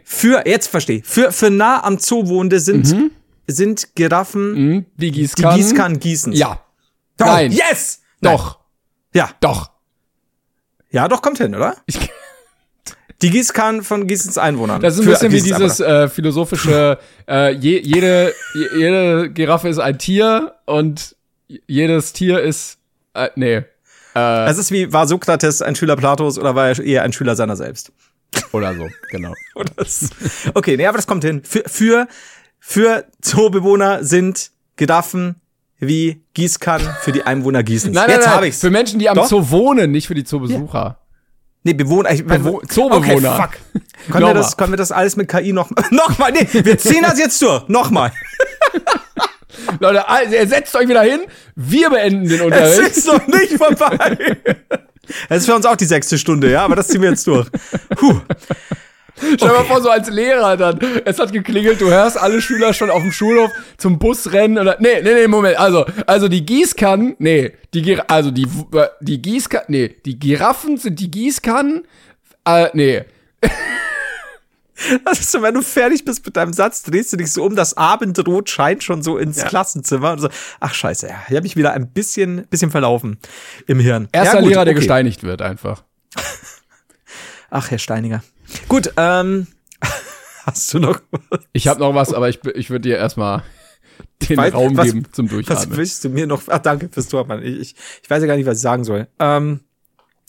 Für, jetzt verstehe. Für, für nah am Zoo wohnende sind, sind Giraffen Hm, die die Gießkannen. Gießkannen Gießens. Ja. Oh, Nein. Yes! Nein. Doch. Ja. Doch. Ja, doch, kommt hin, oder? Ich, Die Gießkannen von Gießens Einwohnern. das ist ein bisschen wie dieses äh, philosophische, äh, je, jede, je, jede Giraffe ist ein Tier und jedes Tier ist, äh, nee, Einwohner. Es ist wie, war Sokrates ein Schüler Platos oder war er eher ein Schüler seiner selbst? oder so, genau. Oder das- okay, nee, aber das kommt hin. Für, für, für Zoobewohner sind Giraffen wie Gießkannen für die Einwohner Gießens. Nein, Jetzt nein, habe nein, ich's. für Menschen, die am Doch. Zoo wohnen, nicht für die Zoobesucher. Nee, Bewohner. Ich, Bewo Zoobewohner. Okay, fuck. Können wir, das, können wir das alles mit KI noch, noch mal? Nee, wir ziehen das jetzt durch. Nochmal. Leute, also, ihr setzt euch wieder hin, wir beenden den Es Unterricht. ist noch nicht vorbei. Das ist für uns auch die sechste Stunde, ja, aber das ziehen wir jetzt durch. Puh. Stell dir mal vor, so als Lehrer dann. Es hat geklingelt, du hörst alle Schüler schon auf dem Schulhof zum Bus rennen oder. Nee, nee, nee, Moment. Also, also die Gießkannen, nee, die also die, die Gießkannen, nee, die Giraffen sind die Gießkannen. Äh, nee. Das ist so, wenn du fertig bist mit deinem Satz, drehst du dich so um, das Abendrot scheint schon so ins Klassenzimmer und so, ach scheiße, ja, hier habe ich wieder ein bisschen, bisschen verlaufen im Hirn. Erster ja, gut, Lehrer, der okay. gesteinigt wird, einfach. Ach, Herr Steininger. Gut, ähm, hast du noch was? Ich habe noch was, aber ich, ich würde dir erstmal den Weiß- Raum was- geben zum Was Durchatmen. willst du mir noch? Ach, danke fürs Tormann. Ich, ich, ich weiß ja gar nicht, was ich sagen soll. Ähm,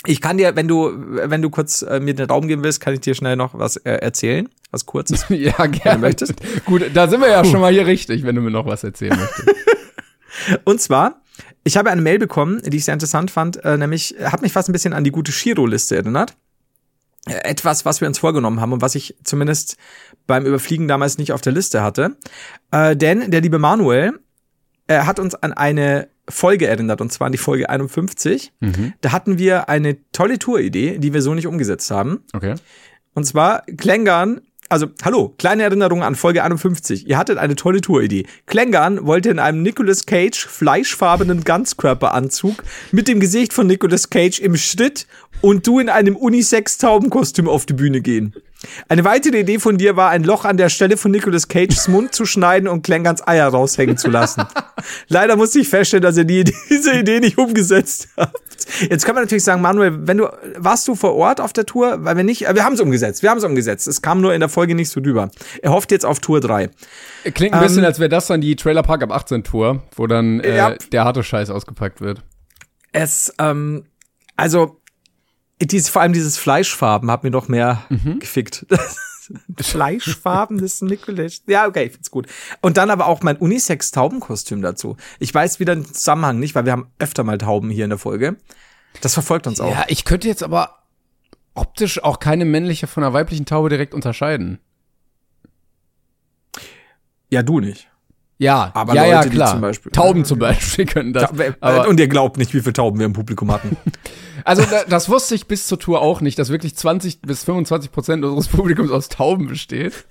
ich kann dir, wenn du, wenn du kurz äh, mir den Raum geben willst, kann ich dir schnell noch was äh, erzählen, was kurzes. Ja, gerne. möchtest. Gut, da sind wir ja schon mal hier richtig, wenn du mir noch was erzählen möchtest. Und zwar, ich habe eine Mail bekommen, die ich sehr interessant fand, äh, nämlich hat mich fast ein bisschen an die gute Shiro-Liste erinnert. Etwas, was wir uns vorgenommen haben und was ich zumindest beim Überfliegen damals nicht auf der Liste hatte. Äh, denn der liebe Manuel äh, hat uns an eine Folge erinnert, und zwar an die Folge 51. Da hatten wir eine tolle Touridee, die wir so nicht umgesetzt haben. Okay. Und zwar Klängern, also hallo, kleine Erinnerung an Folge 51. Ihr hattet eine tolle Touridee. Klängern wollte in einem Nicolas Cage fleischfarbenen Ganzkörperanzug mit dem Gesicht von Nicolas Cage im Schritt und du in einem Unisex-Taubenkostüm auf die Bühne gehen. Eine weitere Idee von dir war, ein Loch an der Stelle von Nicolas Cages Mund zu schneiden und Klengans Eier raushängen zu lassen. Leider musste ich feststellen, dass ihr die, diese Idee nicht umgesetzt habt. Jetzt kann man natürlich sagen, Manuel, wenn du, warst du vor Ort auf der Tour? Weil wir nicht, äh, wir haben es umgesetzt, wir haben es umgesetzt. Es kam nur in der Folge nicht so drüber. Er hofft jetzt auf Tour 3. Klingt ein bisschen, ähm, als wäre das dann die Trailer Park ab 18 Tour, wo dann äh, ja. der harte Scheiß ausgepackt wird. Es, ähm, also, dies, vor allem dieses Fleischfarben hat mir noch mehr mhm. gefickt. Fleischfarben des Nicolas. Ja, okay, ich find's gut. Und dann aber auch mein Unisex-Taubenkostüm dazu. Ich weiß wieder den Zusammenhang nicht, weil wir haben öfter mal Tauben hier in der Folge. Das verfolgt uns auch. Ja, ich könnte jetzt aber optisch auch keine männliche von einer weiblichen Taube direkt unterscheiden. Ja, du nicht. Ja, aber ja, Leute, ja, klar. Zum Beispiel, Tauben zum Beispiel können das. Aber, und ihr glaubt nicht, wie viele Tauben wir im Publikum hatten. Also das wusste ich bis zur Tour auch nicht, dass wirklich 20 bis 25 Prozent unseres Publikums aus Tauben besteht.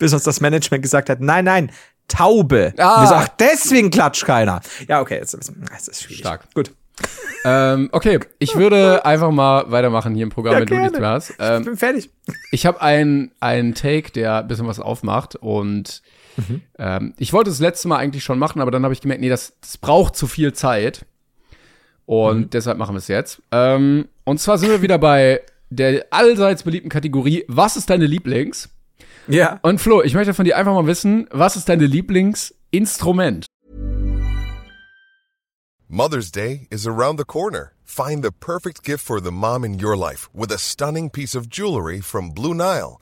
Bis uns das Management gesagt hat, nein, nein, Taube. Ah. Wir so, ach, deswegen klatscht keiner. Ja, okay, jetzt, jetzt ist schwierig. Stark. Gut. ähm, okay, ich würde einfach mal weitermachen hier im Programm, ja, wenn gerne. du nichts mehr hast. Ähm, ich bin fertig. Ich habe einen Take, der ein bisschen was aufmacht und mhm. ähm, ich wollte das letzte Mal eigentlich schon machen, aber dann habe ich gemerkt, nee, das, das braucht zu viel Zeit. Und mhm. deshalb machen wir es jetzt. Ähm, und zwar sind wir wieder bei der allseits beliebten Kategorie, was ist deine Lieblings? Ja. Und Flo, ich möchte von dir einfach mal wissen, was ist deine Lieblingsinstrument? Mother's Day is around the corner. Find the perfect gift for the mom in your life with a stunning piece of jewelry from Blue Nile.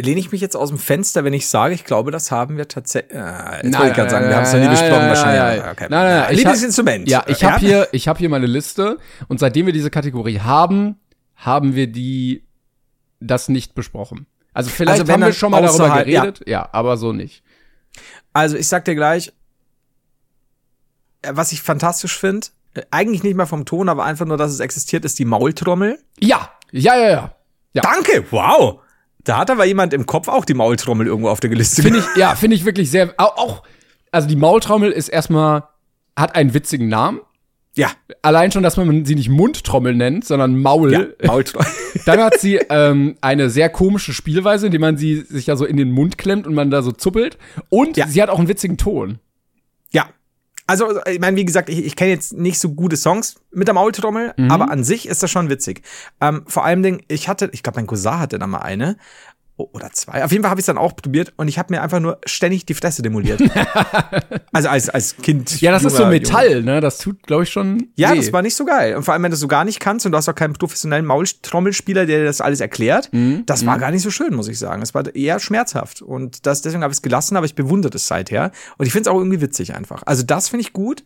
Lehne ich mich jetzt aus dem Fenster, wenn ich sage, ich glaube, das haben wir tatsächlich. Äh, jetzt wollte ich gerade sagen, wir haben es noch nie besprochen, wahrscheinlich. Okay. Nein, nein, nein. Lieblingsinstrument. Ja, ich habe hier, ich habe hier meine Liste und seitdem wir diese Kategorie haben, haben wir die das nicht besprochen. Also vielleicht also haben wir schon mal darüber geredet, ja. ja, aber so nicht. Also ich sag dir gleich, äh, was ich fantastisch finde, äh, eigentlich nicht mal vom Ton, aber einfach nur, dass es existiert, ist die Maultrommel. Ja, ja, ja, ja. ja. Danke, wow. Da hat aber jemand im Kopf auch die Maultrommel irgendwo auf der Liste. Finde ich, ja, finde ich wirklich sehr, auch, also die Maultrommel ist erstmal, hat einen witzigen Namen. Ja. Allein schon, dass man sie nicht Mundtrommel nennt, sondern Maul. Ja, Maultrommel. Dann hat sie ähm, eine sehr komische Spielweise, indem man sie sich ja so in den Mund klemmt und man da so zuppelt. Und ja. sie hat auch einen witzigen Ton. Ja. Also, ich meine, wie gesagt, ich, ich kenne jetzt nicht so gute Songs mit der Maultrommel, mhm. aber an sich ist das schon witzig. Ähm, vor allem, ich hatte, ich glaube, mein Cousin hatte da mal eine oder zwei. Auf jeden Fall habe ich es dann auch probiert und ich habe mir einfach nur ständig die Fresse demoliert. also als, als Kind. Ja, das ist so Metall, Junge. ne? Das tut, glaube ich, schon. Ja, weh. das war nicht so geil. Und vor allem, wenn du so gar nicht kannst und du hast auch keinen professionellen Maultrommelspieler, der dir das alles erklärt, mhm. das war mhm. gar nicht so schön, muss ich sagen. Es war eher schmerzhaft. Und das, deswegen habe ich es gelassen, aber ich bewundere es seither. Und ich finde es auch irgendwie witzig einfach. Also das finde ich gut.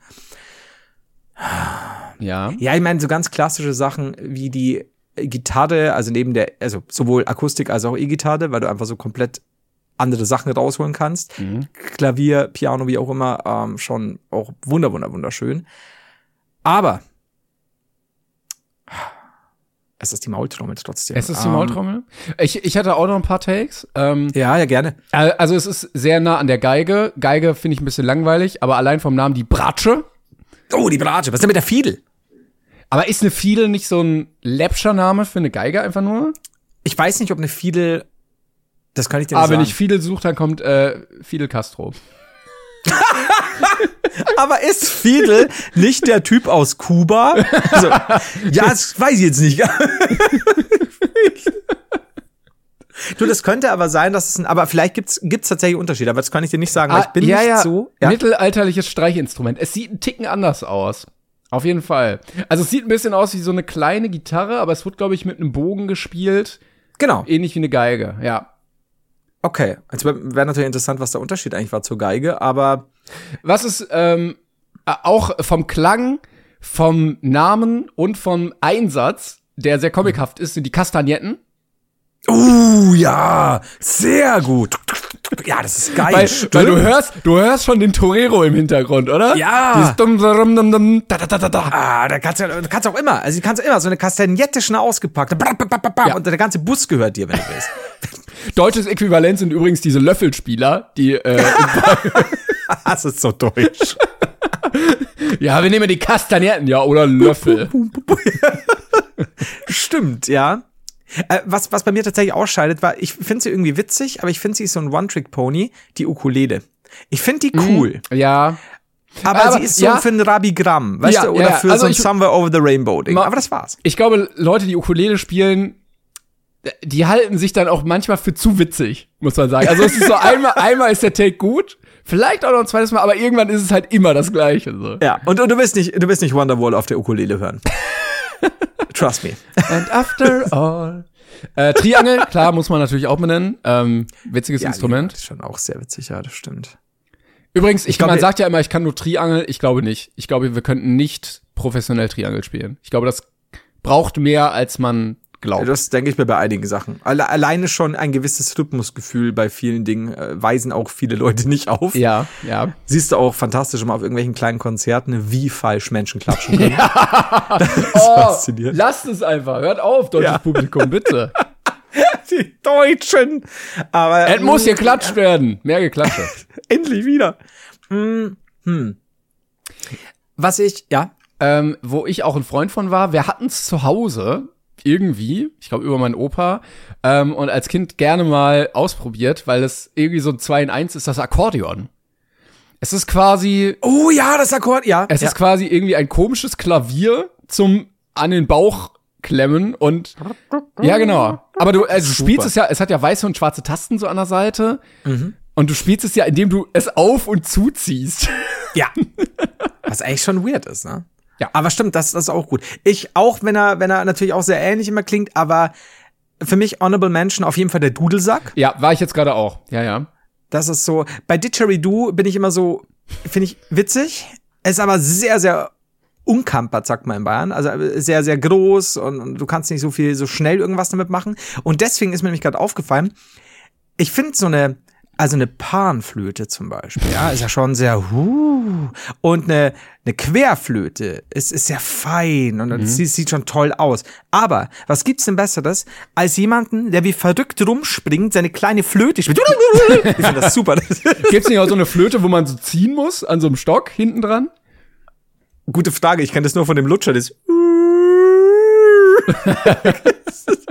Ja. Ja, ich meine, so ganz klassische Sachen wie die Gitarre, also neben der, also sowohl Akustik als auch E-Gitarre, weil du einfach so komplett andere Sachen rausholen kannst. Mhm. Klavier, Piano, wie auch immer, ähm, schon auch wunder, wunder, wunderschön. Aber es ist die Maultrommel trotzdem. Es ist die Maultrommel. Ich, ich hatte auch noch ein paar Takes. Ähm, ja, ja, gerne. Also es ist sehr nah an der Geige. Geige finde ich ein bisschen langweilig, aber allein vom Namen die Bratsche. Oh, die Bratsche. Was ist denn mit der Fiedel? Aber ist eine Fiedel nicht so ein läppscher Name für eine Geige einfach nur? Ich weiß nicht, ob eine Fiedel. Das kann ich dir nicht Aber sagen. wenn ich Fiedel suche, dann kommt äh, Fidel Castro. Aber ist Fidel nicht der Typ aus Kuba? Also, ja, das weiß ich jetzt nicht. Du, das könnte aber sein, dass es ein, aber vielleicht gibt's gibt's tatsächlich Unterschiede, aber das kann ich dir nicht sagen, weil ich bin ja, nicht ja. so. Ja. Mittelalterliches Streichinstrument. Es sieht einen Ticken anders aus. Auf jeden Fall. Also es sieht ein bisschen aus wie so eine kleine Gitarre, aber es wird, glaube ich, mit einem Bogen gespielt. Genau. Ähnlich wie eine Geige, ja. Okay. Also wäre natürlich interessant, was der Unterschied eigentlich war zur Geige, aber. Was ist ähm, auch vom Klang, vom Namen und vom Einsatz, der sehr comichaft ist, sind die Kastagnetten. Uh, ja, sehr gut. Ja, das ist geil. Weil, weil du hörst, du hörst schon den Torero im Hintergrund, oder? Ja. Dieses dum, dum, dum, dum, da, da, da, da, da. Ah, da kannst du, kannst auch immer, also du kannst immer so eine Kastagnette schnell ausgepackt, Ja. und der ganze Bus gehört dir, wenn du willst. Deutsches Äquivalent sind übrigens diese Löffelspieler, die, äh, Das ist so deutsch. ja, wir nehmen die Kastagnetten, ja, oder Löffel. Stimmt, ja. Äh, was, was bei mir tatsächlich ausscheidet, war, ich finde sie irgendwie witzig, aber ich finde sie ist so ein One-Trick-Pony, die Ukulele. Ich finde die cool, Ja. aber, aber, sie ist so ja. für ein Rabbi Gramm, weißt Ja, du, oder ja, für Also so ein ich- Somewhere Over the Rainbow Ding. Aber das war's. Ich glaube, Leute, die Ukulele spielen, die halten sich dann auch manchmal für zu witzig, muss man sagen. Also es ist so einmal, einmal ist der Take gut, vielleicht auch noch ein zweites Mal, aber irgendwann ist es halt immer das Gleiche. So. Ja, und, und du willst nicht, du willst nicht Wonderwall auf der Ukulele hören. Trust me. And after all. Äh, Triangel, klar, muss man natürlich auch benennen. Ähm, witziges Ja, Instrument. Das ist schon auch sehr witzig, ja, das stimmt. Übrigens, ich, glaub, man sagt ja immer, ich kann nur Triangel. Ich glaube nicht. Ich glaube, wir könnten nicht professionell Triangel spielen. Ich glaube, das braucht mehr, als man glaubt. Das denke ich mir bei einigen Sachen. Alle, alleine schon ein gewisses Rhythmusgefühl bei vielen Dingen äh, weisen auch viele Leute nicht auf. ja, ja. Siehst du auch fantastisch immer auf irgendwelchen kleinen Konzerten, wie falsch Menschen klatschen können. Oh, faszinierend. lasst es einfach. Hört auf, deutsches Ja. Publikum, bitte. Die Deutschen. Aber Es muss geklatscht werden. Mehr geklatscht. endlich wieder. Hm, hm. Was ich, ja, ähm, wo ich auch ein Freund von war, wir hatten es zu Hause irgendwie, ich glaube über meinen Opa, ähm, und als Kind gerne mal ausprobiert, weil es irgendwie so ein 2 in 1 ist, das Akkordeon. Es ist quasi, Oh ja, das Akkord, ja. es ja. ist quasi irgendwie ein komisches Klavier zum an den Bauch klemmen und ja genau. Aber du, also du spielst es ja, es hat ja weiße und schwarze Tasten so an der Seite Mhm. und du spielst es ja, indem du es auf und zuziehst. Ja. Was eigentlich schon weird ist, ne? Ja. Aber stimmt, das, das ist auch gut. Ich, auch wenn er, wenn er natürlich auch sehr ähnlich immer klingt, aber für mich Honorable Mention auf jeden Fall der Dudelsack. Ja, war ich jetzt gerade auch. Ja, ja. Das ist so, bei Didgeridoo bin ich immer so, finde ich witzig. Ist aber sehr, sehr unkampert, sagt man in Bayern. Also äh, sehr, sehr groß und, und du kannst nicht so viel, so schnell irgendwas damit machen. Und deswegen ist mir nämlich gerade aufgefallen, ich finde so eine, also eine Panflöte zum Beispiel, ja, ist ja schon sehr, huh. Und eine, eine Querflöte ist, ist sehr fein und Mhm. sieht, sieht schon toll aus. Aber was gibt's denn Besseres als jemanden, der wie verrückt rumspringt, seine kleine Flöte spielt? Ich finde das super. Gibt's nicht auch so eine Flöte, wo man so ziehen muss an so einem Stock hinten dran? Gute Frage, ich kenne das nur von dem Lutscher, das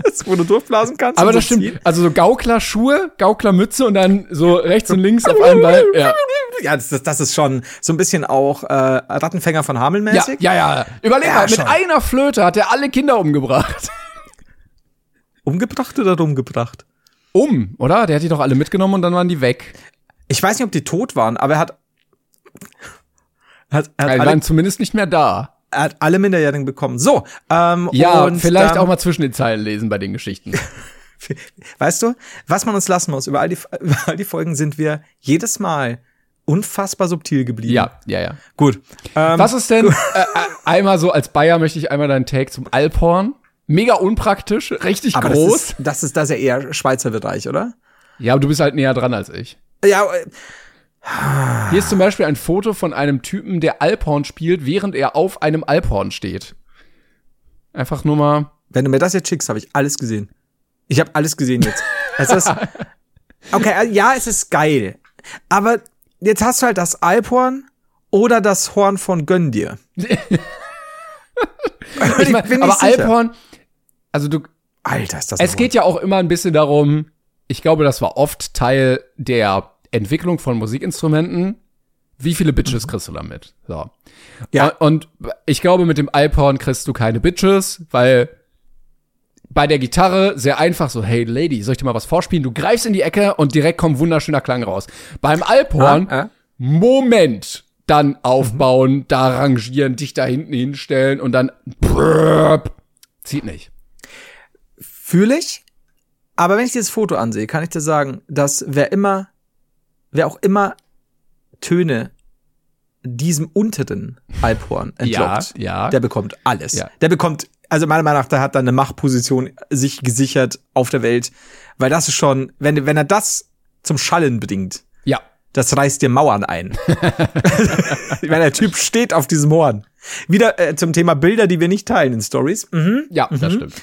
das, wo du durchblasen kannst. Aber das so stimmt. Also so Gaukler-Schuhe, Gaukler-Mütze und dann so rechts und links auf einem Ball. Ja. Ja, das, das, ist schon so ein bisschen auch äh, Rattenfänger von Hameln Ja, mäßig. ja, ja. Überleg Ja, mal, mit schon. einer Flöte hat er alle Kinder umgebracht. Umgebracht oder rumgebracht? Um, oder? Der hat die doch alle mitgenommen und dann waren die weg. Ich weiß nicht, ob die tot waren, aber er hat, hat, er hat, Die alle, waren zumindest nicht mehr da. Er hat alle Minderjährigen bekommen. So, ähm, Ja, und vielleicht auch mal zwischen den Zeilen lesen bei den Geschichten. Weißt du, was man uns lassen muss, über all die, über all die Folgen sind wir jedes Mal unfassbar subtil geblieben. ja, ja, ja. Gut. Ähm, Was ist denn, äh, äh, einmal so als Bayer möchte ich einmal deinen Take zum Alphorn. Mega unpraktisch, richtig aber groß. Das ist, das ist das ja eher Schweizer Bereich, oder? ja, aber du bist halt näher dran als ich. Ja, äh, Hier ist zum Beispiel ein Foto von einem Typen, der Alphorn spielt, während er auf einem Alphorn steht. Einfach nur mal. wenn du mir das jetzt schickst, habe ich alles gesehen. Ich habe alles gesehen jetzt. es ist, okay, äh, ja, es ist geil. Aber jetzt hast du halt das Alphorn oder das Horn von Gönn dir. Ich mein, aber. Alphorn, also du, Alter, ist das es geht ja auch immer ein bisschen darum, ich glaube, das war oft Teil der Entwicklung von Musikinstrumenten. Wie viele Bitches kriegst du damit? So. Mhm. Ja. Und ich glaube, mit dem Alphorn kriegst du keine Bitches, weil bei der Gitarre sehr einfach so, hey Lady, soll ich dir mal was vorspielen? Du greifst in die Ecke und direkt kommt wunderschöner Klang raus. Beim Alphorn, Ah, ah. Moment, dann aufbauen, da rangieren, dich da hinten hinstellen und dann brrrp. zieht nicht. Fühle ich. Aber wenn ich dieses Foto ansehe, kann ich dir sagen, dass wer immer, wer auch immer Töne diesem unteren Alphorn entlockt, ja. der bekommt alles. Ja. Der bekommt also meiner Meinung nach, der hat dann eine Machtposition sich gesichert auf der Welt, weil das ist schon, wenn, wenn er das zum Schallen bedingt, Ja. das reißt dir Mauern ein. meine, der Typ steht auf diesem Horn. Wieder äh, zum Thema Bilder, die wir nicht teilen in Stories. Mhm. Ja, das stimmt.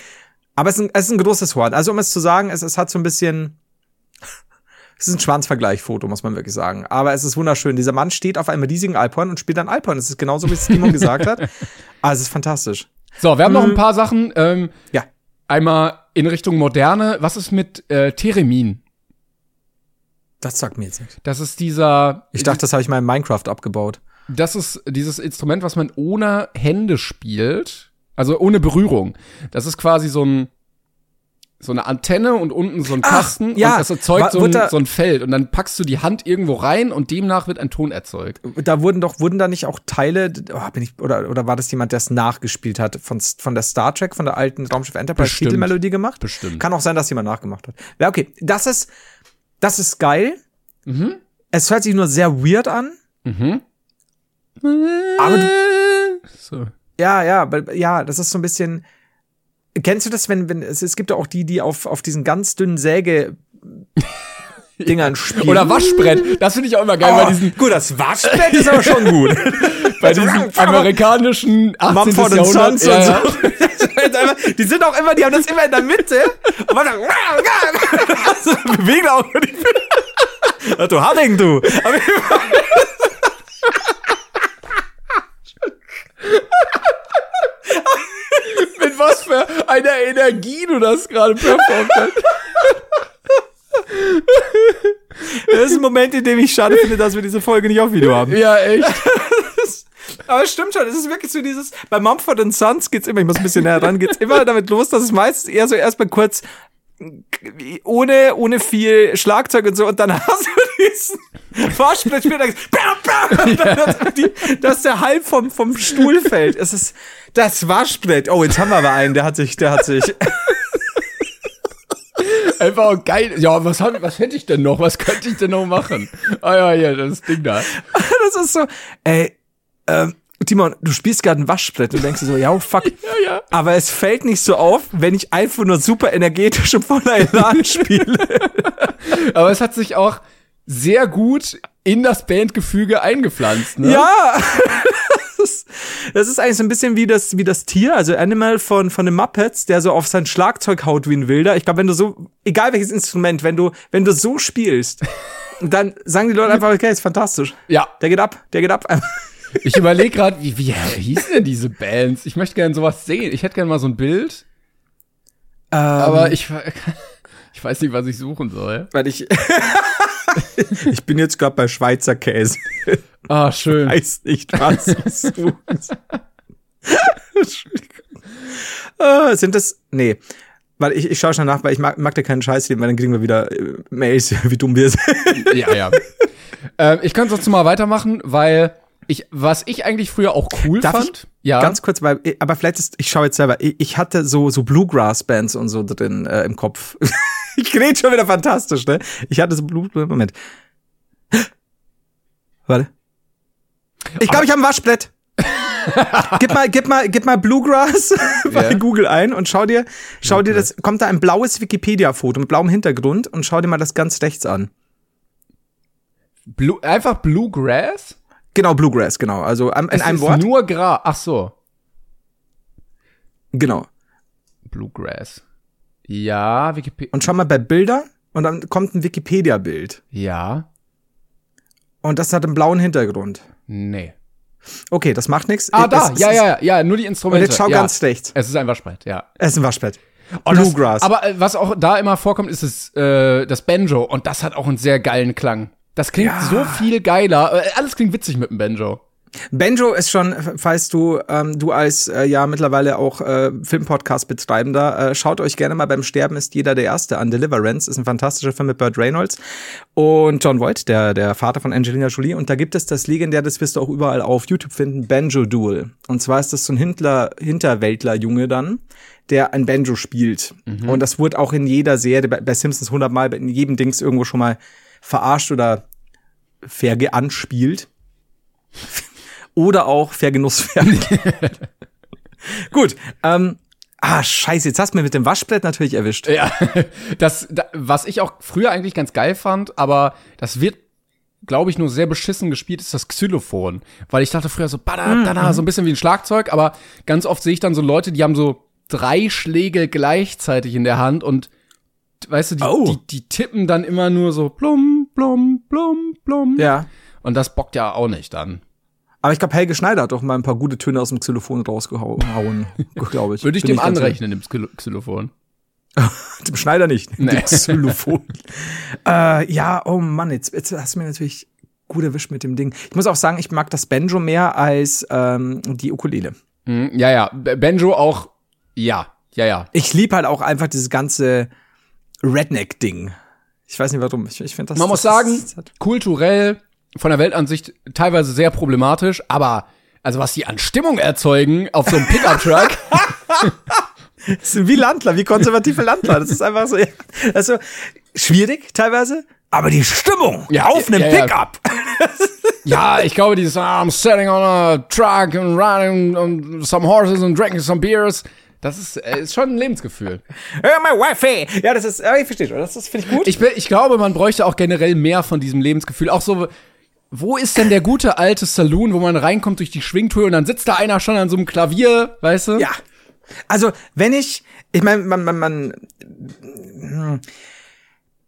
Aber es ist, ein, es ist ein großes Horn. Also um es zu sagen, es, es hat so ein bisschen. Es ist ein Schwanzvergleichfoto, muss man wirklich sagen. Aber es ist wunderschön. Dieser Mann steht auf einem riesigen Alphorn und spielt ein Alphorn. Es ist genauso, wie es Simon gesagt hat. Aber es ist fantastisch. So, wir haben noch ein paar Sachen. Ähm, Ja. einmal in Richtung Moderne. Was ist mit äh, Theremin? Das sagt mir jetzt nichts. Das ist dieser. Ich dachte, das habe ich mal in Minecraft abgebaut. das ist dieses Instrument, was man ohne Hände spielt, also ohne Berührung. Das ist quasi so ein so eine Antenne und unten so ein Ach, Kasten ja. und das erzeugt so ein, da- so ein Feld und dann packst du die Hand irgendwo rein und demnach wird ein Ton erzeugt. Da wurden doch, wurden da nicht auch Teile, oh, bin ich, oder, oder war das jemand, der es nachgespielt hat, von, von der Star Trek, von der alten Raumschiff Enterprise Bestimmt. Titelmelodie gemacht? Bestimmt. Kann auch sein, dass jemand nachgemacht hat. Ja, okay. Das ist, das ist geil. Mhm. Es hört sich nur sehr weird an. Mhm. Aber so. Ja, ja, ja, das ist so ein bisschen. Kennst du das, wenn, wenn, es, es gibt ja auch die, die auf, auf diesen ganz dünnen Säge Dingern spielen. Oder Waschbrett. Das finde ich auch immer geil oh, bei diesen, gut, das Waschbrett ist aber schon gut. bei diesen amerikanischen 18. Mumford Jahrhundert. Sons ja, und so. Einfach- die sind auch immer, die haben das immer in der Mitte. Und man sagt, so bewegen auch Du Hadding, du. Aber Mit was für einer Energie du das gerade performt hast. das ist ein Moment, in dem ich schade finde, dass wir diese Folge nicht auf Video haben. Ja, echt. Aber es stimmt schon, es ist wirklich so dieses, bei Mumford Sons geht's immer, ich muss ein bisschen näher ran, geht's immer damit los, dass es meistens eher so erstmal kurz ohne, ohne viel Schlagzeug und so und dann hast du Fahrspiel, spielt dann, bam, bam, die, dass der Halb vom, vom Stuhl fällt. Es ist das Waschbrett. Oh, jetzt haben wir aber einen, der hat sich, der hat sich. Einfach auch geil. Ja, was, hab, was hätte ich denn noch? Was könnte ich denn noch machen? Ah ja, ja, das Ding da. Das ist so, ey, ähm, Timon, du spielst gerade ein Waschbrett und denkst dir so, ja, oh, fuck. Ja, ja. Aber es fällt nicht so auf, wenn ich einfach nur super energetisch und voller Elan spiele. Aber es hat sich auch sehr gut in das Bandgefüge eingepflanzt, ne? Ja. Das ist, eigentlich so ein bisschen wie das, wie das Tier, also Animal von, von den Muppets, der so auf sein Schlagzeug haut wie ein Wilder. Ich glaube, wenn du so, egal welches Instrument, wenn du, wenn du so spielst, dann sagen die Leute einfach, okay, ist fantastisch. Ja. Der geht ab, der geht ab. Ich überlege gerade, wie, wie hießen denn diese Bands? Ich möchte gerne sowas sehen. Ich hätte gerne mal so ein Bild, aber ich, ich weiß nicht, was ich suchen soll. weil ich, ich bin jetzt gerade bei Schweizer Käse. Ah, schön. weiß nicht, was suchst. Entschuldigung. Äh, sind das, nee. Weil ich, ich schaue schon nach, weil ich mag, mag dir keinen Scheiß geben, weil dann kriegen wir wieder äh, Mails, wie dumm wir sind. Ja, ja. ähm, ich kann sonst mal weitermachen, weil ich, was ich eigentlich früher auch cool Darf fand. ich ja. Ganz kurz, weil, aber vielleicht ist, ich schaue jetzt selber, ich, ich hatte so, so Bluegrass-Bands und so drin äh, im Kopf. ich rede schon wieder fantastisch, ne? Ich hatte so Bluegrass, Moment. Warte. Ich glaube, ich habe ein Waschbrett. gib mal, gib mal, gib mal Bluegrass bei Ja. Google ein und schau dir, schau dir das, kommt da ein blaues Wikipedia-Foto mit blauem Hintergrund und schau dir mal das ganz rechts an. Blue, einfach Bluegrass? Genau, Bluegrass, genau. Also in Es einem ist Wort. Nur Gra. Ach so. Genau. Bluegrass. Ja, Wikipedia. Und schau mal bei Bilder und dann kommt ein Wikipedia-Bild. Ja. Und das hat einen blauen Hintergrund. Nee. Okay, das macht nichts. Ah, da. es Ja, ja, ja, ja, nur die Instrumente. Und jetzt schau ja. ganz rechts. Es ist ein Waschbrett, ja. Es ist ein Waschbrett. Und das- Bluegrass. aber äh, was auch da immer vorkommt, ist es, äh, das Banjo. Und das hat auch einen sehr geilen Klang. Das klingt Ja. so viel geiler. Äh, alles klingt witzig mit dem Banjo. Banjo ist schon, falls du, ähm, du als äh, ja mittlerweile auch äh, Filmpodcast-Betreibender, äh, schaut euch gerne mal beim Sterben ist jeder der Erste an. Deliverance ist ein fantastischer Film mit Burt Reynolds und John Voight, der, der Vater von Angelina Jolie. Und da gibt es das legendär, das wirst du auch überall auf YouTube finden, Banjo Duel. Und zwar ist das so ein Hintler, Hinterwäldler-Junge dann, der ein Banjo spielt. Und das wurde auch in jeder Serie, bei, bei Simpsons hundertmal, in jedem Dings irgendwo schon mal verarscht oder vergeanspielt. Oder auch vergenussfertig. Gut, ähm, Ah, scheiße, jetzt hast du mir mit dem Waschbrett natürlich erwischt. Ja, das, da, was ich auch früher eigentlich ganz geil fand, aber das wird, glaube ich, nur sehr beschissen gespielt, ist das Xylophon. Weil ich dachte früher so, bada, bada, so ein bisschen wie ein Schlagzeug, aber ganz oft sehe ich dann so Leute, die haben so drei Schläge gleichzeitig in der Hand und weißt du, die, Oh. die, die tippen dann immer nur so blum, blum, blum, blum. Ja. Und das bockt ja auch nicht dann. Aber ich glaube, Helge Schneider hat doch mal ein paar gute Töne aus dem Xylophon rausgehauen, glaube ich. Würde ich Bin dem ganz anrechnen, dem Xylo- Xylophon. Dem Schneider nicht. Nee. Dem Xylophon. äh, ja, oh Mann, jetzt, jetzt hast du mir natürlich gut erwischt mit dem Ding. Ich muss auch sagen, ich mag das Banjo mehr als ähm, die Ukulele. Mhm, ja, ja. Banjo auch, ja, ja, ja. Ich lieb halt auch einfach dieses ganze Redneck-Ding. Ich weiß nicht warum. Ich, ich finde das. Man muss das sagen, ist- halt- kulturell von der Weltansicht teilweise sehr problematisch, aber also was die an Stimmung erzeugen auf so einem Pickup-Truck, wie Landler, wie konservative Landler. Das ist einfach so, also schwierig teilweise, aber die Stimmung Ja, auf einem ja, ja. Pickup. ja, ich glaube, dieses I'm sitting on a truck and riding on some horses and drinking some beers, das ist, äh, ist schon ein Lebensgefühl. Hör mal, Wifi. Ja, das ist, ich verstehe schon. Das, das finde ich gut. Ich, bin- ich glaube, man bräuchte auch generell mehr von diesem Lebensgefühl. Auch so, wo ist denn der gute alte Saloon, wo man reinkommt durch die Schwingtür und dann sitzt da einer schon an so einem Klavier, weißt du? ja. Also, wenn ich, ich meine, man, man, man hm,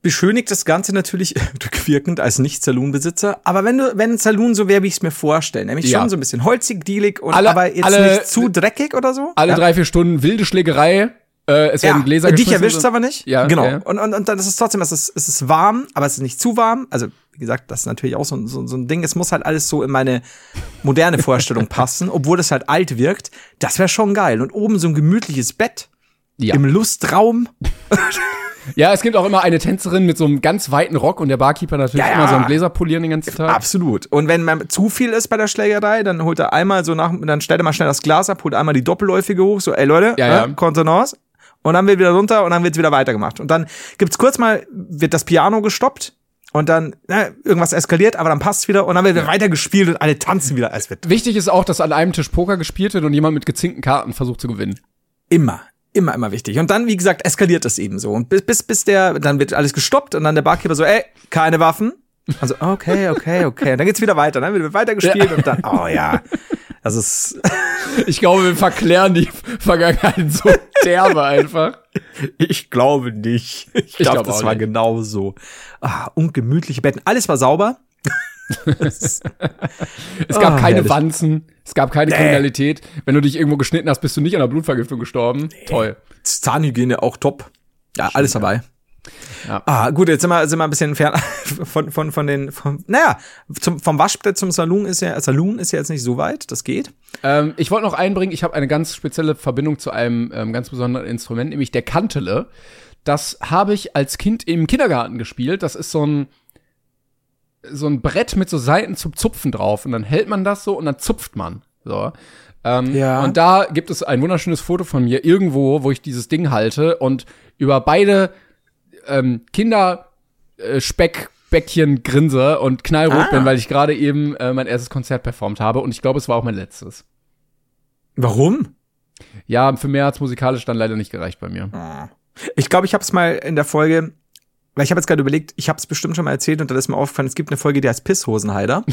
beschönigt das Ganze natürlich rückwirkend als Nicht-Saloon-Besitzer, aber wenn du, wenn ein Saloon so wäre, wie ich es mir vorstelle, nämlich Ja. schon so ein bisschen holzig, dealig und Alle- aber jetzt alle- nicht zu dreckig oder so. Alle ja. drei, vier Stunden wilde Schlägerei. Äh, es werden Gläser Dich geschmissen. erwischt's aber nicht. Ja, genau. ja. Und, und, und dann ist es trotzdem, es ist, es ist warm, aber es ist nicht zu warm. Also, wie gesagt, das ist natürlich auch so, ein- so, so ein Ding. Es muss halt alles so in meine moderne Vorstellung passen, obwohl es halt alt wirkt. Das wäre schon geil. Und oben so ein gemütliches Bett Ja. im Lustraum. Ja, es gibt auch immer eine Tänzerin mit so einem ganz weiten Rock und der Barkeeper natürlich Ja, ja. immer so ein Gläser polieren den ganzen Tag. Absolut. Und wenn man zu viel ist bei der Schlägerei, dann holt er einmal so nach, dann stellt er mal schnell das Glas ab, holt einmal die Doppelläufige hoch, so, ey Leute, Ja, ja. Äh, Kontenance. Und dann wird wieder runter und dann wird wieder weitergemacht. Und dann gibt's kurz mal, wird das Piano gestoppt und dann na, irgendwas eskaliert, aber dann passt's wieder und dann wird wieder weiter gespielt und alle tanzen wieder. Es wird Wichtig ist auch, dass an einem Tisch Poker gespielt wird und jemand mit gezinkten Karten versucht zu gewinnen. immer, immer, immer wichtig. Und dann, wie gesagt, eskaliert es eben so. Und bis, bis, bis der, dann wird alles gestoppt und dann der Barkeeper so, ey, keine Waffen. Also, okay, okay, okay. Und dann geht's wieder weiter. Dann wird weiter gespielt und dann, oh ja. Das ist, Ich glaube, wir verklären die Vergangenheit so derbe einfach. Ich glaube nicht. Ich, glaub glaube, das war nicht. genau so. Ah, ungemütliche Betten. Alles war sauber. Es gab Ah, keine herrlich. Wanzen, es gab keine Kriminalität. Wenn du dich irgendwo geschnitten hast, bist du nicht an einer Blutvergiftung gestorben. Toll. Zahnhygiene auch top. Ja, alles dabei. Ja. Ah, gut, jetzt sind wir, sind wir ein bisschen fern von, von, von den, von, naja, zum, vom Waschbrett zum Saloon ist ja, Saloon ist ja jetzt nicht so weit, das geht. Ähm, ich wollte noch einbringen, ich habe eine ganz spezielle Verbindung zu einem ähm, ganz besonderen Instrument, nämlich der Kantele. Das habe ich als Kind im Kindergarten gespielt. Das ist so ein so ein Brett mit so Seiten zum Zupfen drauf und dann hält man das so und dann zupft man. So. Ähm, Ja. Und da gibt es ein wunderschönes Foto von mir irgendwo, wo ich dieses Ding halte und über beide ähm, Kinder äh, Speckbäckchen grinse und knallrot Ah. bin, weil ich gerade eben äh, mein erstes Konzert performt habe und ich glaube, es war auch mein letztes. Warum? Ja, für mehr hat's musikalisch dann leider nicht gereicht bei mir. Ich glaube, ich habe es mal in der Folge, weil ich habe jetzt gerade überlegt, ich habe es bestimmt schon mal erzählt und dann ist mir aufgefallen, es gibt eine Folge, die heißt Pisshosenheider.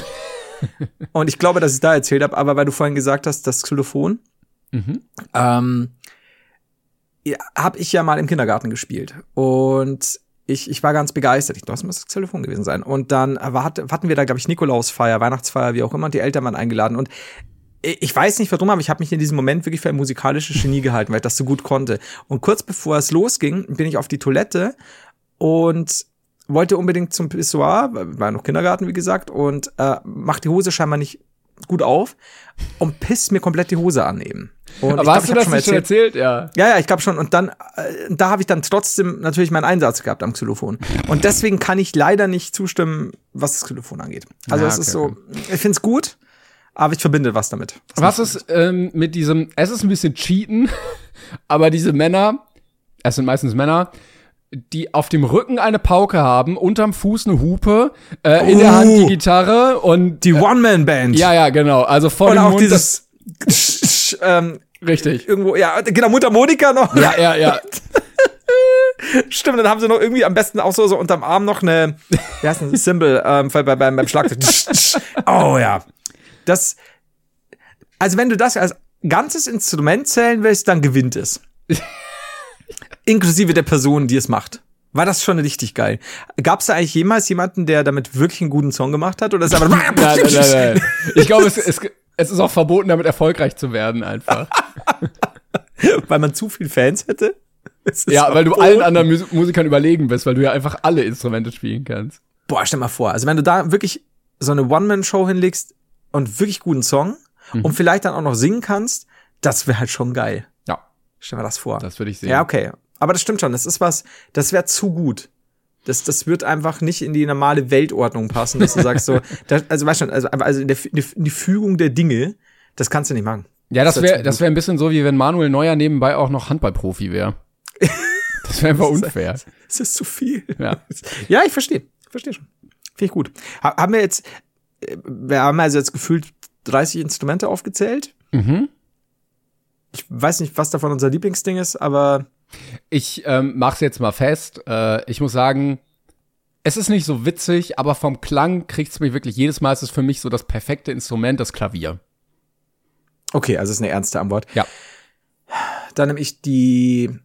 und ich glaube, dass ich da erzählt habe, aber weil du vorhin gesagt hast, das Xylophon, Mhm. ähm, habe ich ja mal im Kindergarten gespielt und ich, ich war ganz begeistert. Ich glaube, es muss das Xylophon gewesen sein. Und dann war, hat- hatten wir da, glaube ich, Nikolausfeier, Weihnachtsfeier, wie auch immer, und die Eltern waren eingeladen. Und ich weiß nicht warum, aber ich habe mich in diesem Moment wirklich für ein musikalisches Genie gehalten, weil ich das so gut konnte. Und kurz bevor es losging, bin ich auf die Toilette und wollte unbedingt zum Pissoir, war noch Kindergarten, wie gesagt, und äh, macht die Hose scheinbar nicht gut auf und pisst mir komplett die Hose an eben. Und Aber ich glaub, hast ich du das schon nicht schon erzählt? Ja. ja, ja, ich glaube schon. Und dann, äh, da habe ich dann trotzdem natürlich meinen Einsatz gehabt am Xylophon. Und deswegen kann ich leider nicht zustimmen, was das Xylophon angeht. Also Ja, es ist okay, so, ich find's gut, aber ich verbinde was damit. Was ist ähm, mit diesem, es ist ein bisschen Cheaten, aber diese Männer, es sind meistens Männer, die auf dem Rücken eine Pauke haben, unterm Fuß eine Hupe, äh, in der Oh. Hand die Gitarre und Die One-Man-Band. ja, ja, genau. Also vor Und dem auch Mund dieses ähm, Richtig. Irgendwo, ja, genau, Mutter Monika noch. Ja, ja, ja. Stimmt, dann haben sie noch irgendwie am besten auch so, so unterm Arm noch eine, wie heißt ein Symbol ähm, bei, beim, beim Schlagzeug. oh ja. Das, also wenn du das als ganzes Instrument zählen willst, dann gewinnt es. Inklusive der Person, die es macht. War das schon richtig geil. Gab es da eigentlich jemals jemanden, der damit wirklich einen guten Song gemacht hat? Oder ist einfach nein, nein, nein, nein. Ich glaube, es, es, es ist auch verboten, damit erfolgreich zu werden, einfach. weil man zu viele Fans hätte? Ja, weil du allen anderen Mus Musikern überlegen bist, weil du ja einfach alle Instrumente spielen kannst. Boah, stell mal vor, also wenn du da wirklich so eine One-Man-Show hinlegst und wirklich guten Song mhm. und vielleicht dann auch noch singen kannst, das wäre halt schon geil. Stell mir das vor. Das würde ich sehen. Ja, okay. Aber das stimmt schon, das ist was, das wäre zu gut. Das, das wird einfach nicht in die normale Weltordnung passen, dass du sagst so, das, also weißt du, also, also in, der, in die Fügung der Dinge, das kannst du nicht machen. Ja, das wäre das wäre ein bisschen so, wie wenn Manuel Neuer nebenbei auch noch Handballprofi wäre. Das wäre einfach unfair. Das ist zu viel. Ja, ja ich verstehe. Verstehe schon. Finde ich gut. Haben wir jetzt, äh, wir haben also jetzt gefühlt 30 Instrumente aufgezählt. Mhm. Ich weiß nicht, was davon unser Lieblingsding ist, aber. Ich ähm, mach's jetzt mal fest. Äh, ich muss sagen, es ist nicht so witzig, aber vom Klang kriegt's mich wirklich jedes Mal. Es ist für mich so das perfekte Instrument, das Klavier. Okay, also ist eine ernste Antwort. Ja. Dann nehme ich die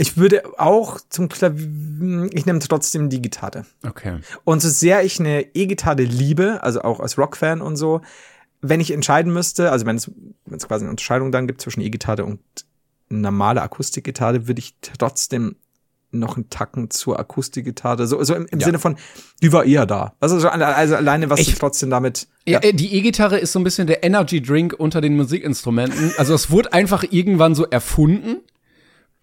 ich würde auch zum Klavier, ich nehme trotzdem die Gitarre. Okay. Und so sehr ich eine E-Gitarre liebe, also auch als Rockfan und so, wenn ich entscheiden müsste, also wenn es, wenn es quasi eine Unterscheidung dann gibt zwischen E-Gitarre und normale Akustikgitarre, würde ich trotzdem noch einen Tacken zur Akustikgitarre, so, so im, im ja. Sinne von, die war eher da. Also, also alleine, was ich, trotzdem damit. Ja, ja. die E-Gitarre ist so ein bisschen der Energy Drink unter den Musikinstrumenten. Also es wurde einfach irgendwann so erfunden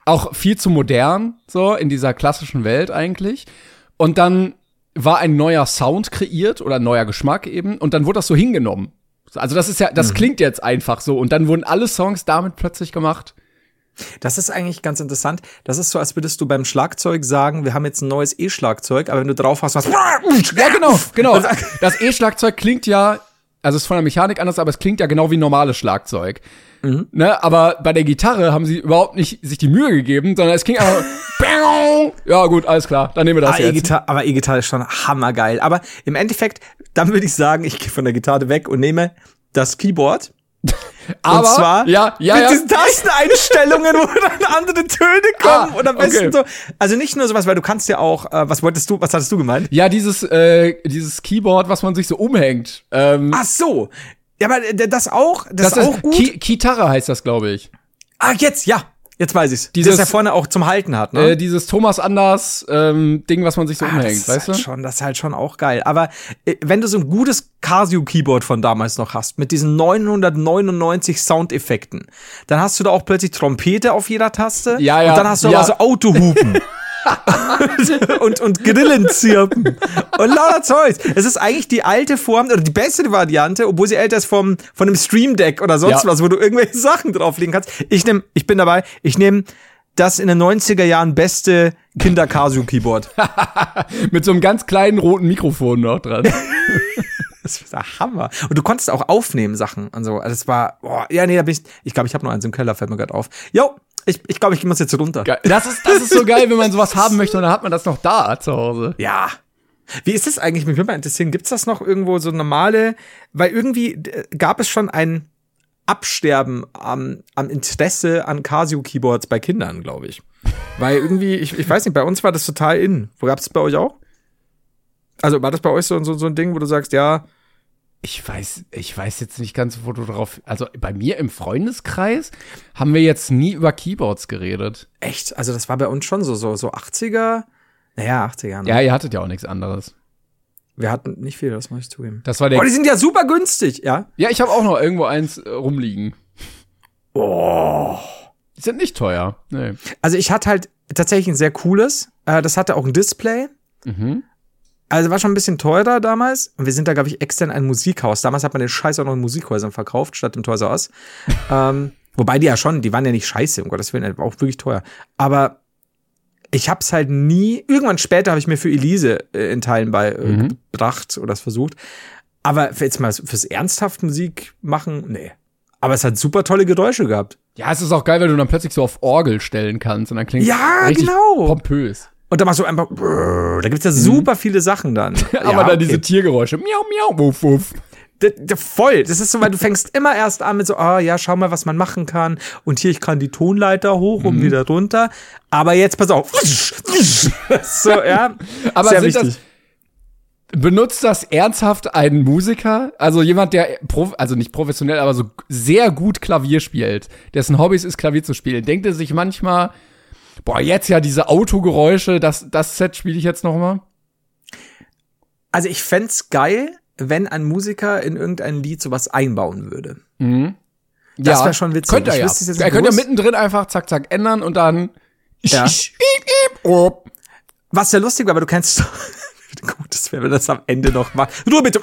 auch viel zu modern, so in dieser klassischen Welt eigentlich. Und dann war ein neuer Sound kreiert oder ein neuer Geschmack eben und dann wurde das so hingenommen. Also das ist ja, das mhm. klingt jetzt einfach so und dann wurden alle Songs damit plötzlich gemacht. Das ist eigentlich ganz interessant. Das ist so, als würdest du beim Schlagzeug sagen, wir haben jetzt ein neues E-Schlagzeug, aber wenn du drauf hast, was. Ja, genau, genau. Das E-Schlagzeug klingt ja, also es ist von der Mechanik anders, aber es klingt ja genau wie normales Schlagzeug. Mhm. Ne, aber bei der Gitarre haben sie überhaupt nicht sich die Mühe gegeben, sondern es ging einfach Ja, gut, alles klar, dann nehmen wir das aber jetzt. E aber E-Gitarre ist schon hammergeil. Aber im Endeffekt, dann würde ich sagen, ich gehe von der Gitarre weg und nehme das Keyboard. Aber, und zwar ja, ja, mit ja. diesen Tasteneinstellungen, wo dann andere Töne kommen ah, und am besten okay. so. Also nicht nur sowas, weil du kannst ja auch, äh, was wolltest du, was hattest du gemeint? Ja, dieses, äh, dieses Keyboard, was man sich so umhängt. Ähm, Ach so, ja, aber das auch, das, das ist auch gut. Ki Gitarre heißt das, glaube ich. Ah, jetzt, ja. Jetzt weiß ich's. Dieses, das er vorne auch zum Halten hat, ne? Äh, dieses Thomas Anders ähm, Ding, was man sich so ah, umhängt, das weißt halt du? Schon, das ist halt schon auch geil. Aber äh, wenn du so ein gutes Casio Keyboard von damals noch hast, mit diesen 999 Soundeffekten, dann hast du da auch plötzlich Trompete auf jeder Taste. Ja, ja. Und dann hast du ja. aber so Autohupen. und, und Grillen zirpen und lauter Zeugs. Es ist eigentlich die alte Form oder die bessere Variante, obwohl sie älter ist vom, von einem Stream Deck oder sonst ja. was, wo du irgendwelche Sachen drauflegen kannst. Ich nehme, ich bin dabei, ich nehme das in den 90er Jahren beste Kinder Casio Keyboard. Mit so einem ganz kleinen roten Mikrofon noch dran. Das war der Hammer. Und du konntest auch aufnehmen Sachen und so. Also es war, boah, ja, nee, da bin ich, ich glaube, ich habe nur eins im Keller, fällt mir gerade auf. Jo, ich, ich glaube, ich muss jetzt runter. Geil. Das ist, das ist so geil, wenn man sowas haben möchte und dann hat man das noch da zu Hause. Ja. Wie ist das eigentlich? Mich würde mal interessieren, gibt's das noch irgendwo so normale, weil irgendwie gab es schon ein Absterben am, am Interesse an Casio-Keyboards bei Kindern, glaube ich. Weil irgendwie, ich, ich weiß nicht, bei uns war das total in. Wo gab's das bei euch auch? Also war das bei euch so, so, so ein Ding, wo du sagst, ja, ich weiß, ich weiß jetzt nicht ganz, wo du drauf. Also bei mir im Freundeskreis haben wir jetzt nie über Keyboards geredet. Echt? Also das war bei uns schon so, so, so 80er. Naja, 80er. Ne? Ja, ihr hattet ja auch nichts anderes. Wir hatten nicht viel, das muss ich zugeben. Das war der. Oh, die sind ja super günstig, ja? Ja, ich habe auch noch irgendwo eins äh, rumliegen. Oh. Die sind nicht teuer. Nee. Also ich hatte halt tatsächlich ein sehr cooles. Äh, das hatte auch ein Display. Mhm. Also war schon ein bisschen teurer damals. Und wir sind da, glaube ich, extern ein Musikhaus. Damals hat man den Scheiß auch noch in Musikhäusern verkauft, statt im Toys R Us. ähm, wobei die ja schon, die waren ja nicht scheiße, um Gottes Willen, war auch wirklich teuer. Aber ich hab's halt nie, irgendwann später habe ich mir für Elise äh, in Teilen beigebracht äh, mhm. oder es versucht. Aber jetzt mal fürs ernsthaft Musik machen, nee. aber es hat super tolle Geräusche gehabt. Ja, es ist auch geil, weil du dann plötzlich so auf Orgel stellen kannst und dann klingt Ja, richtig genau. pompös. Und dann machst du einfach, brrr, da gibt's ja super viele Sachen dann. Mhm. Aber ja, dann okay. diese Tiergeräusche. Miau, miau, wuff, wuff. D voll. Das ist so, weil du fängst immer erst an mit so, ah ja, schau mal, was man machen kann. Und hier, ich kann die Tonleiter hoch Mhm. und wieder runter. Aber jetzt pass auf. so, ja. Aber Sehr wichtig. das, benutzt das ernsthaft ein Musiker? Also jemand, der, also nicht professionell, aber so sehr gut Klavier spielt, dessen Hobbys ist, Klavier zu spielen, denkt er sich manchmal, boah, jetzt ja diese Autogeräusche, das, das Set spiele ich jetzt noch mal? Also ich fänd's geil, wenn ein Musiker in irgendein Lied sowas einbauen würde. Das wär schon witzig. Könnte er ja. Er könnte ja mittendrin einfach zack, zack ändern und dann Ja. Was ja lustig war, aber du kennst gut, das wäre, wenn das am Ende noch macht. Nur bitte.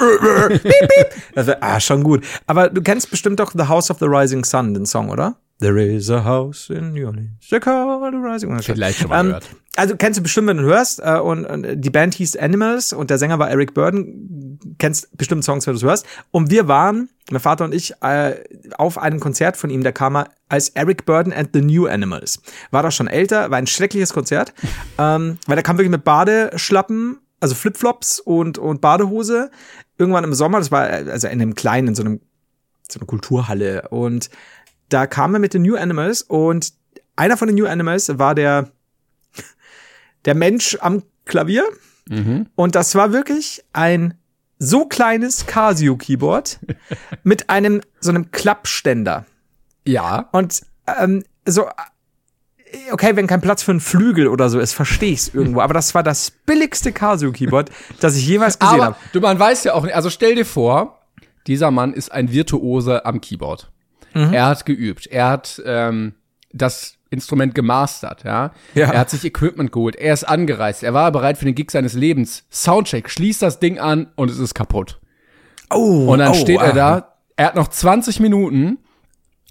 Das wär, ah, schon gut. Aber du kennst bestimmt doch The House of the Rising Sun, den Song, oder? There is a house in New Orleans. They call the rising Vielleicht schon mal gehört. Also kennst du bestimmt, wenn du hörst. Äh, und, und die Band hieß Animals und der Sänger war Eric Burden. Kennst bestimmt Songs, wenn du hörst. Und wir waren, mein Vater und ich, äh, auf einem Konzert von ihm. Der kam er als Eric Burden and the New Animals. War doch schon älter, war ein schreckliches Konzert. ähm, weil der kam wirklich mit Badeschlappen, also Flipflops und, und Badehose. Irgendwann im Sommer, das war äh, also in einem kleinen, in so einem so eine Kulturhalle. Und da kam er mit den New Animals und einer von den New Animals war der, der Mensch am Klavier. Und das war wirklich ein so kleines Casio-Keyboard mit einem, so einem Klappständer. Ja. Und ähm, so, okay, wenn kein Platz für einen Flügel oder so ist, verstehe ich es irgendwo. Aber das war das billigste Casio-Keyboard, das ich jemals gesehen Aber habe. du, man weiß ja auch nicht, also stell dir vor, dieser Mann ist ein Virtuose am Keyboard. Mhm. Er hat geübt, er hat ähm, das Instrument gemastert, ja? Ja. Er hat sich Equipment geholt, er ist angereist, er war bereit für den Gig seines Lebens. Soundcheck, schließt das Ding an und es ist kaputt. Oh, Und dann oh, steht er ah. da, er hat noch 20 Minuten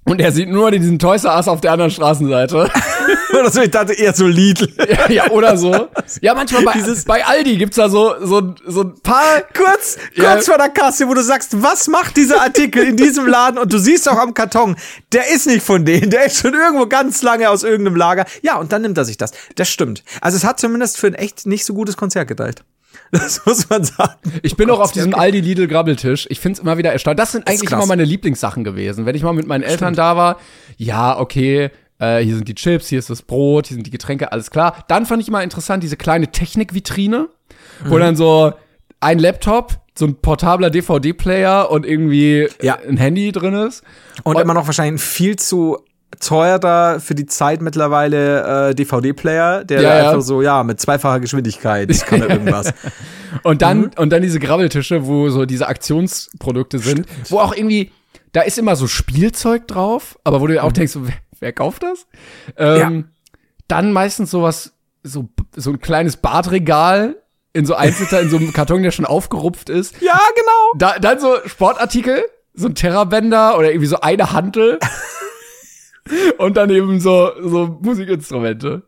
und er sieht nur diesen Toys R Us auf der anderen Straßenseite. Oder so, ich dachte eher so Lidl. ja, ja, oder so. Ja, manchmal bei, bei Aldi gibt's da so, so, so ein paar kurz, Ja. kurz vor der Kasse, wo du sagst, was macht dieser Artikel in diesem Laden? Und du siehst auch am Karton, der ist nicht von denen, der ist schon irgendwo ganz lange aus irgendeinem Lager. Ja, und dann nimmt er sich das. Das stimmt. Also es hat zumindest für ein echt nicht so gutes Konzert gedeiht. Das muss man sagen. Ich bin auch auf diesem Aldi Lidl Grabbeltisch. Ich find's immer wieder erstaunlich. Das sind eigentlich immer meine Lieblingssachen gewesen. Wenn ich mal mit meinen Eltern da war, ja, okay, äh, hier sind die Chips, hier ist das Brot, hier sind die Getränke, alles klar. Dann fand ich immer interessant diese kleine Technikvitrine, wo dann so ein Laptop, so ein portabler DVD-Player und irgendwie Ja. ein Handy drin ist. Und immer noch wahrscheinlich ein viel zu teurer für die Zeit mittlerweile äh, DVD-Player, der Ja, ja. einfach so, ja, mit zweifacher Geschwindigkeit kann er irgendwas. Und dann, Mhm. und dann diese Grabbeltische, wo so diese Aktionsprodukte sind, wo auch irgendwie, da ist immer so Spielzeug drauf, aber wo du auch denkst, so, wer, kauft das? Ähm, Dann meistens sowas, so, so ein kleines Badregal in so Einzelter, in so einem Karton, der schon aufgerupft ist. ja, genau. Da, dann so Sportartikel, so ein Terrabänder oder irgendwie so eine Hantel. und dann eben so, so Musikinstrumente.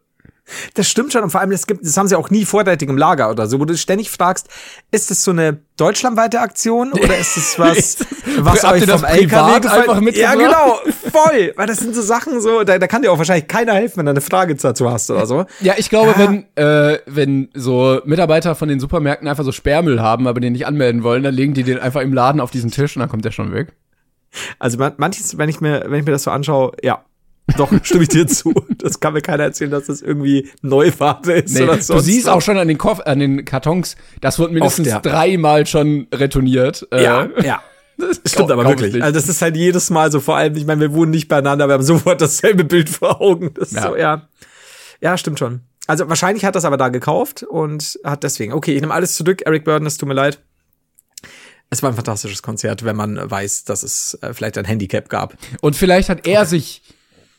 Das stimmt schon. Und vor allem, das, gibt, das haben sie auch nie vorzeitig im Lager oder so, wo du ständig fragst, ist das so eine deutschlandweite Aktion oder ist das was, was euch ihr das vom LKW einfach Ja, genau, voll. Weil das sind so Sachen so, da, da kann dir auch wahrscheinlich keiner helfen, wenn du eine Frage dazu hast oder so. Ja, ich glaube, wenn, äh, wenn so Mitarbeiter von den Supermärkten einfach so Sperrmüll haben, aber den nicht anmelden wollen, dann legen die den einfach im Laden auf diesen Tisch und dann kommt der schon weg. Also man- manches, wenn ich mir, wenn ich mir das so anschaue, ja. Doch, stimme ich dir zu. Das kann mir keiner erzählen, dass das irgendwie Neuware ist Nee, oder du sonst siehst was. auch schon an den, Koff an den Kartons, das wird mindestens Oft, ja. dreimal schon retourniert. Äh, Ja, ja. das Stimmt aber wirklich. nicht. Also das ist halt jedes Mal so, vor allem, ich meine, wir wohnen nicht beieinander, wir haben sofort dasselbe Bild vor Augen. Das Ja. so, ja. Ja, stimmt schon. Also wahrscheinlich hat das aber da gekauft und hat deswegen. Okay, ich nehme alles zurück. Eric Burden, es tut mir leid. Es war ein fantastisches Konzert, wenn man weiß, dass es äh, vielleicht ein Handicap gab. Und vielleicht hat er sich,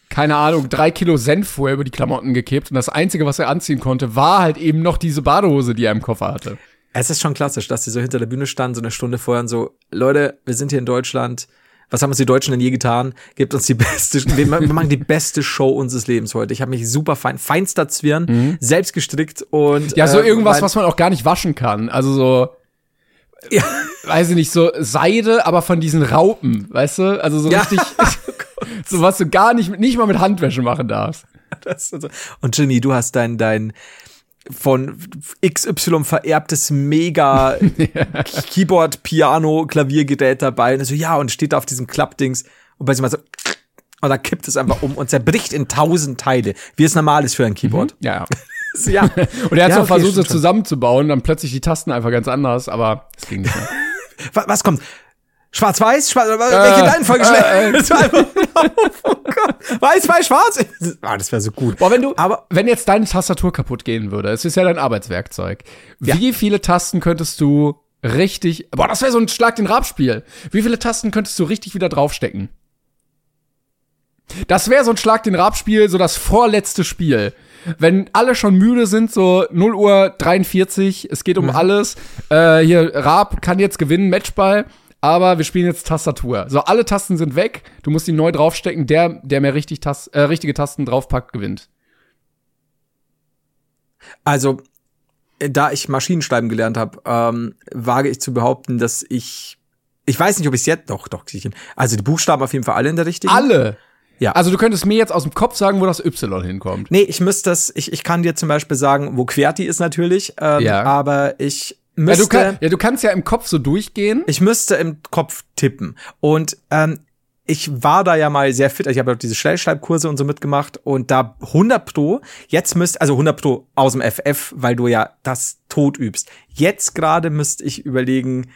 keine Ahnung, drei Kilo Senf vorher über die Klamotten gekippt und das Einzige, was er anziehen konnte, war halt eben noch diese Badehose, die er im Koffer hatte. Es ist schon klassisch, dass sie so hinter der Bühne standen, so eine Stunde vorher und so, Leute, wir sind hier in Deutschland. Was haben uns die Deutschen denn je getan? Gebt uns die beste, wir machen die beste Show unseres Lebens heute. Ich habe mich super fein, feinster Zwirn, selbst gestrickt und Ja, so äh, irgendwas, was man auch gar nicht waschen kann. Also so, ja. weiß ich nicht, so Seide, aber von diesen Raupen, weißt du? Also so Ja. richtig, so was du gar nicht, nicht mal mit Handwäsche machen darfst. So. Und Jimmy, du hast dein, dein von XY vererbtes mega Keyboard, Piano, Klaviergerät dabei. Und so, ja, und steht da auf diesem Klappdings und bei sich mal so, und dann kippt es einfach um und zerbricht in tausend Teile, wie es normal ist für ein Keyboard. Ja, ja. Ja. Und er hat. Ja, so okay, versucht, so zusammenzubauen, dann plötzlich die Tasten einfach ganz anders, aber es ging nicht mehr. Was, kommt? Schwarz-Weiß? Schwarz, welche Reihenfolge äh, äh. Das war einfach- oh Gott. Weiß, weiß, schwarz. Ah, das wäre so gut. Boah, wenn du, Aber- wenn jetzt deine Tastatur kaputt gehen würde, es ist ja dein Arbeitswerkzeug. Wie viele Tasten könntest du richtig, boah, das wäre so ein Schlag den Rabspiel. Wie viele Tasten könntest du richtig wieder draufstecken? Das wäre so ein Schlag den Rabspiel, so das vorletzte Spiel. Wenn alle schon müde sind, so 0 Uhr 43, es geht um alles. Äh, hier, Raab kann jetzt gewinnen, Matchball, aber wir spielen jetzt Tastatur. So, alle Tasten sind weg, du musst die neu draufstecken. Der, der mehr richtig Tas äh, richtige Tasten draufpackt, gewinnt. Also, äh, da ich Maschinenschreiben gelernt habe, ähm, wage ich zu behaupten, dass ich ich weiß nicht, ob ich es jetzt doch doch. Also die Buchstaben auf jeden Fall alle in der richtigen. Alle. Ja. Also du könntest mir jetzt aus dem Kopf sagen, wo das Y hinkommt. Nee, ich müsste das, ich, ich kann dir zum Beispiel sagen, wo QWERTY ist natürlich, ähm, Ja. aber ich Ja müsste, du, kann, ja, du kannst ja im Kopf so durchgehen. ich müsste im Kopf tippen. Und ähm, ich war da ja mal sehr fit, ich habe ja diese Schnellschreibkurse und so mitgemacht und da 100 pro, jetzt müsst, also 100 pro aus dem FF, weil du ja das tot übst. Jetzt gerade müsste ich überlegen,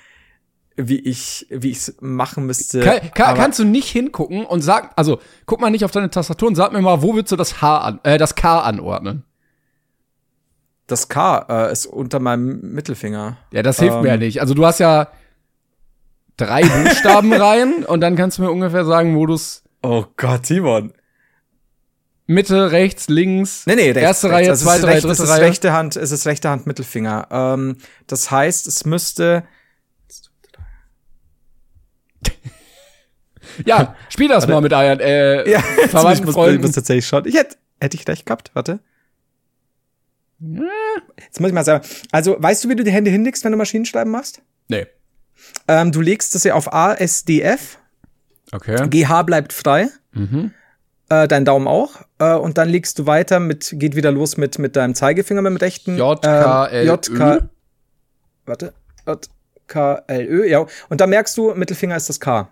wie ich, wie ich's machen müsste. Kann, kann, kannst du nicht hingucken und sag, also guck mal nicht auf deine Tastatur und sag mir mal, wo willst du das H an, äh, das K anordnen? das K äh, ist unter meinem Mittelfinger. Ja, das hilft Ähm. mir ja nicht. Also du hast ja drei Buchstaben rein und dann kannst du mir ungefähr sagen, wo du's Oh Gott, Timon. Mitte, rechts, links, Nee, nee, rechts, erste rechts. Reihe, Also zweite Reihe, dritte es ist Reihe. rechte Hand, es ist rechte Hand Mittelfinger. Ähm, das heißt, es müsste Ja, spiel das mal mit euren äh, ja, muss ich Verwandten, muss, ich Freunden. muss tatsächlich schauen. Ich hätte hätte ich recht gehabt, warte. Jetzt muss ich mal sagen. Also, weißt du, wie du die Hände hinlegst, wenn du Maschinenschreiben machst? Nee. Ähm, du legst das ja auf ASDF, Okay. GH bleibt frei. Mhm. Äh, dein Daumen auch. Äh, und dann legst du weiter mit, geht wieder los mit, mit deinem Zeigefinger, mit dem rechten. J, K, L, ähm, J, K, Ö. warte, J, K, L, Ö, ja. Und da merkst du, Mittelfinger ist das K.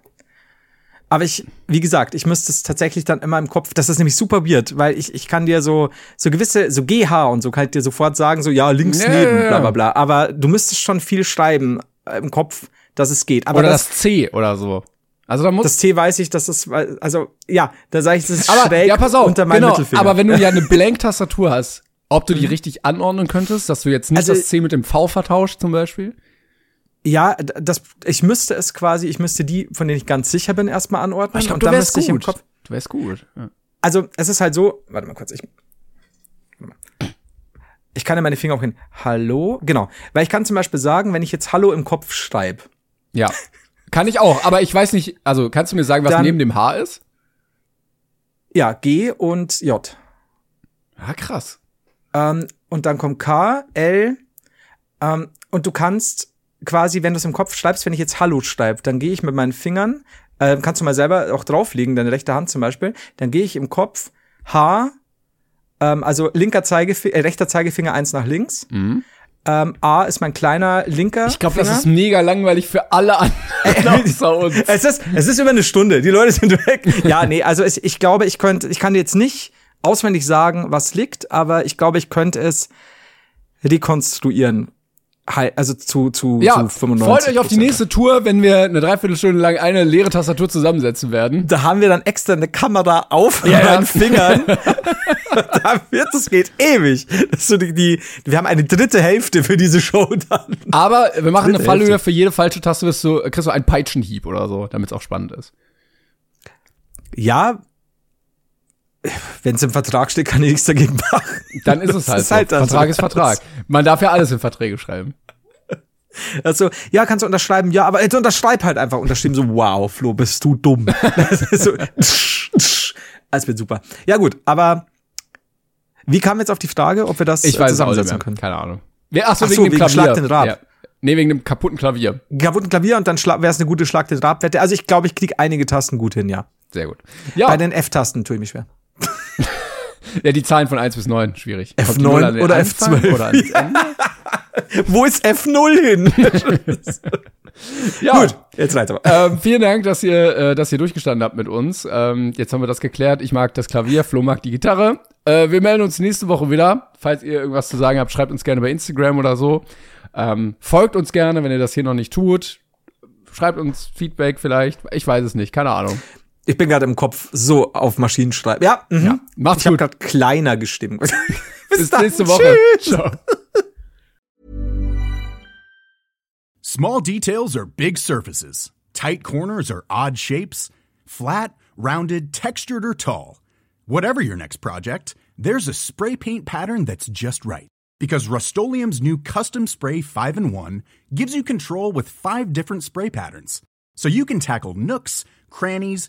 Aber ich, wie gesagt, ich müsste es tatsächlich dann immer im Kopf, das ist nämlich super weird, weil ich, ich kann dir so, so gewisse, so GH und so kann ich dir sofort sagen, so, ja, links Ja, neben, bla, bla, bla. Aber du müsstest schon viel schreiben äh, im Kopf, dass es geht. Aber Oder das, das, C oder so. Also da muss das T weiß ich, dass es, also, ja, da sage ich, das ist aber schräg ja, pass auf, unter meinem genau, Mittelfinger. aber wenn du ja eine Blank-Tastatur hast, ob du die richtig anordnen könntest, dass du jetzt nicht Also- das C mit dem V vertauscht zum Beispiel? Ja, das, ich müsste es quasi, ich müsste die, von denen ich ganz sicher bin, erstmal anordnen. Ich glaube, und dann müsste ich im gut. Kopf. Du wärst gut. Ja. Also, es ist halt so, warte mal kurz, ich. Ich kann ja meine Finger auch hin. Hallo? Genau. Weil ich kann zum Beispiel sagen, wenn ich jetzt Hallo im Kopf schreibe, ja. Kann ich auch, aber ich weiß nicht, also kannst du mir sagen, was Dann- neben dem H ist? ja, G und J. Ah, krass. Ähm, und dann kommt K, L, ähm, und du kannst quasi, wenn du es im Kopf schreibst, wenn ich jetzt Hallo schreibe, dann gehe ich mit meinen Fingern, äh, kannst du mal selber auch drauflegen, deine rechte Hand zum Beispiel, dann gehe ich im Kopf H, ähm, also linker Zeigefinger, äh, rechter Zeigefinger eins nach links, Mhm. ähm, A ist mein kleiner linker Ich glaube, das ist mega langweilig für alle anderen außer uns. es ist, es ist über eine Stunde. Die Leute sind weg. Ja, nee, also es, ich glaube, ich könnte, ich kann jetzt nicht auswendig sagen, was liegt, aber ich glaube, ich könnte es rekonstruieren. Also zu, zu, Ja, zu 95. freut euch auf die nächste Tour, wenn wir eine Dreiviertelstunde lang eine leere Tastatur zusammensetzen werden. Da haben wir dann extra eine Kamera auf Ja, ja. meinen Fingern. da wird, es geht ewig. Das so die, die, wir haben eine dritte Hälfte für diese Show dann. Aber wir machen eine Dritte Fallhöhe Hälfte. für jede falsche Taste, wirst du, kriegst du einen Peitschenhieb oder so, damit es auch spannend ist. Ja, wenn es im Vertrag steht, kann ich nichts dagegen machen. Dann ist es Das halt, ist so. halt Vertrag so. ist Vertrag. Man darf ja alles in Verträge schreiben. Also, ja, kannst du unterschreiben, ja, aber jetzt unterschreib halt einfach. Unterschrieben so, wow, Flo, bist du dumm. So, tsch, tsch. das wird super. Ja, gut, aber wie kam jetzt auf die Frage, ob wir das Ich weiß es auch nicht zusammensetzen mehr. können? Keine Ahnung. Ach so, Ach so, wegen dem wegen Klavier. Schlag den Rab. Ja. Nee, wegen dem kaputten Klavier. Kaputten Klavier und dann wäre es eine gute Schlag den Drabwette. Also ich glaube, ich kriege einige Tasten gut hin, ja. Sehr gut. Ja. Bei den F-Tasten tue ich mich schwer. ja, die Zahlen von 1 bis 9, schwierig. F9 oder F12. Oder? Wo ist F0 hin? ja, gut, jetzt weiter. Ähm, vielen Dank, dass ihr, äh, dass ihr durchgestanden habt mit uns. Ähm, jetzt haben wir das geklärt. Ich mag das Klavier, Flo mag die Gitarre. Äh, wir melden uns nächste Woche wieder. Falls ihr irgendwas zu sagen habt, schreibt uns gerne bei Instagram oder so. Ähm, folgt uns gerne, wenn ihr das hier noch nicht tut. Schreibt uns Feedback vielleicht. Ich weiß es nicht, keine Ahnung. Ich bin gerade im Kopf so auf Maschinenschreib. Ja, mhm. ja macht's ich habe gerade kleiner gestimmt. Bis, Bis nächste Woche. Tschüss. Ciao. Small details are big surfaces. Tight corners are odd shapes. Flat, rounded, textured or tall. Whatever your next project, there's a spray paint pattern that's just right. Because Rust new Custom Spray 5 in 1 gives you control with five different spray patterns. So you can tackle nooks, crannies,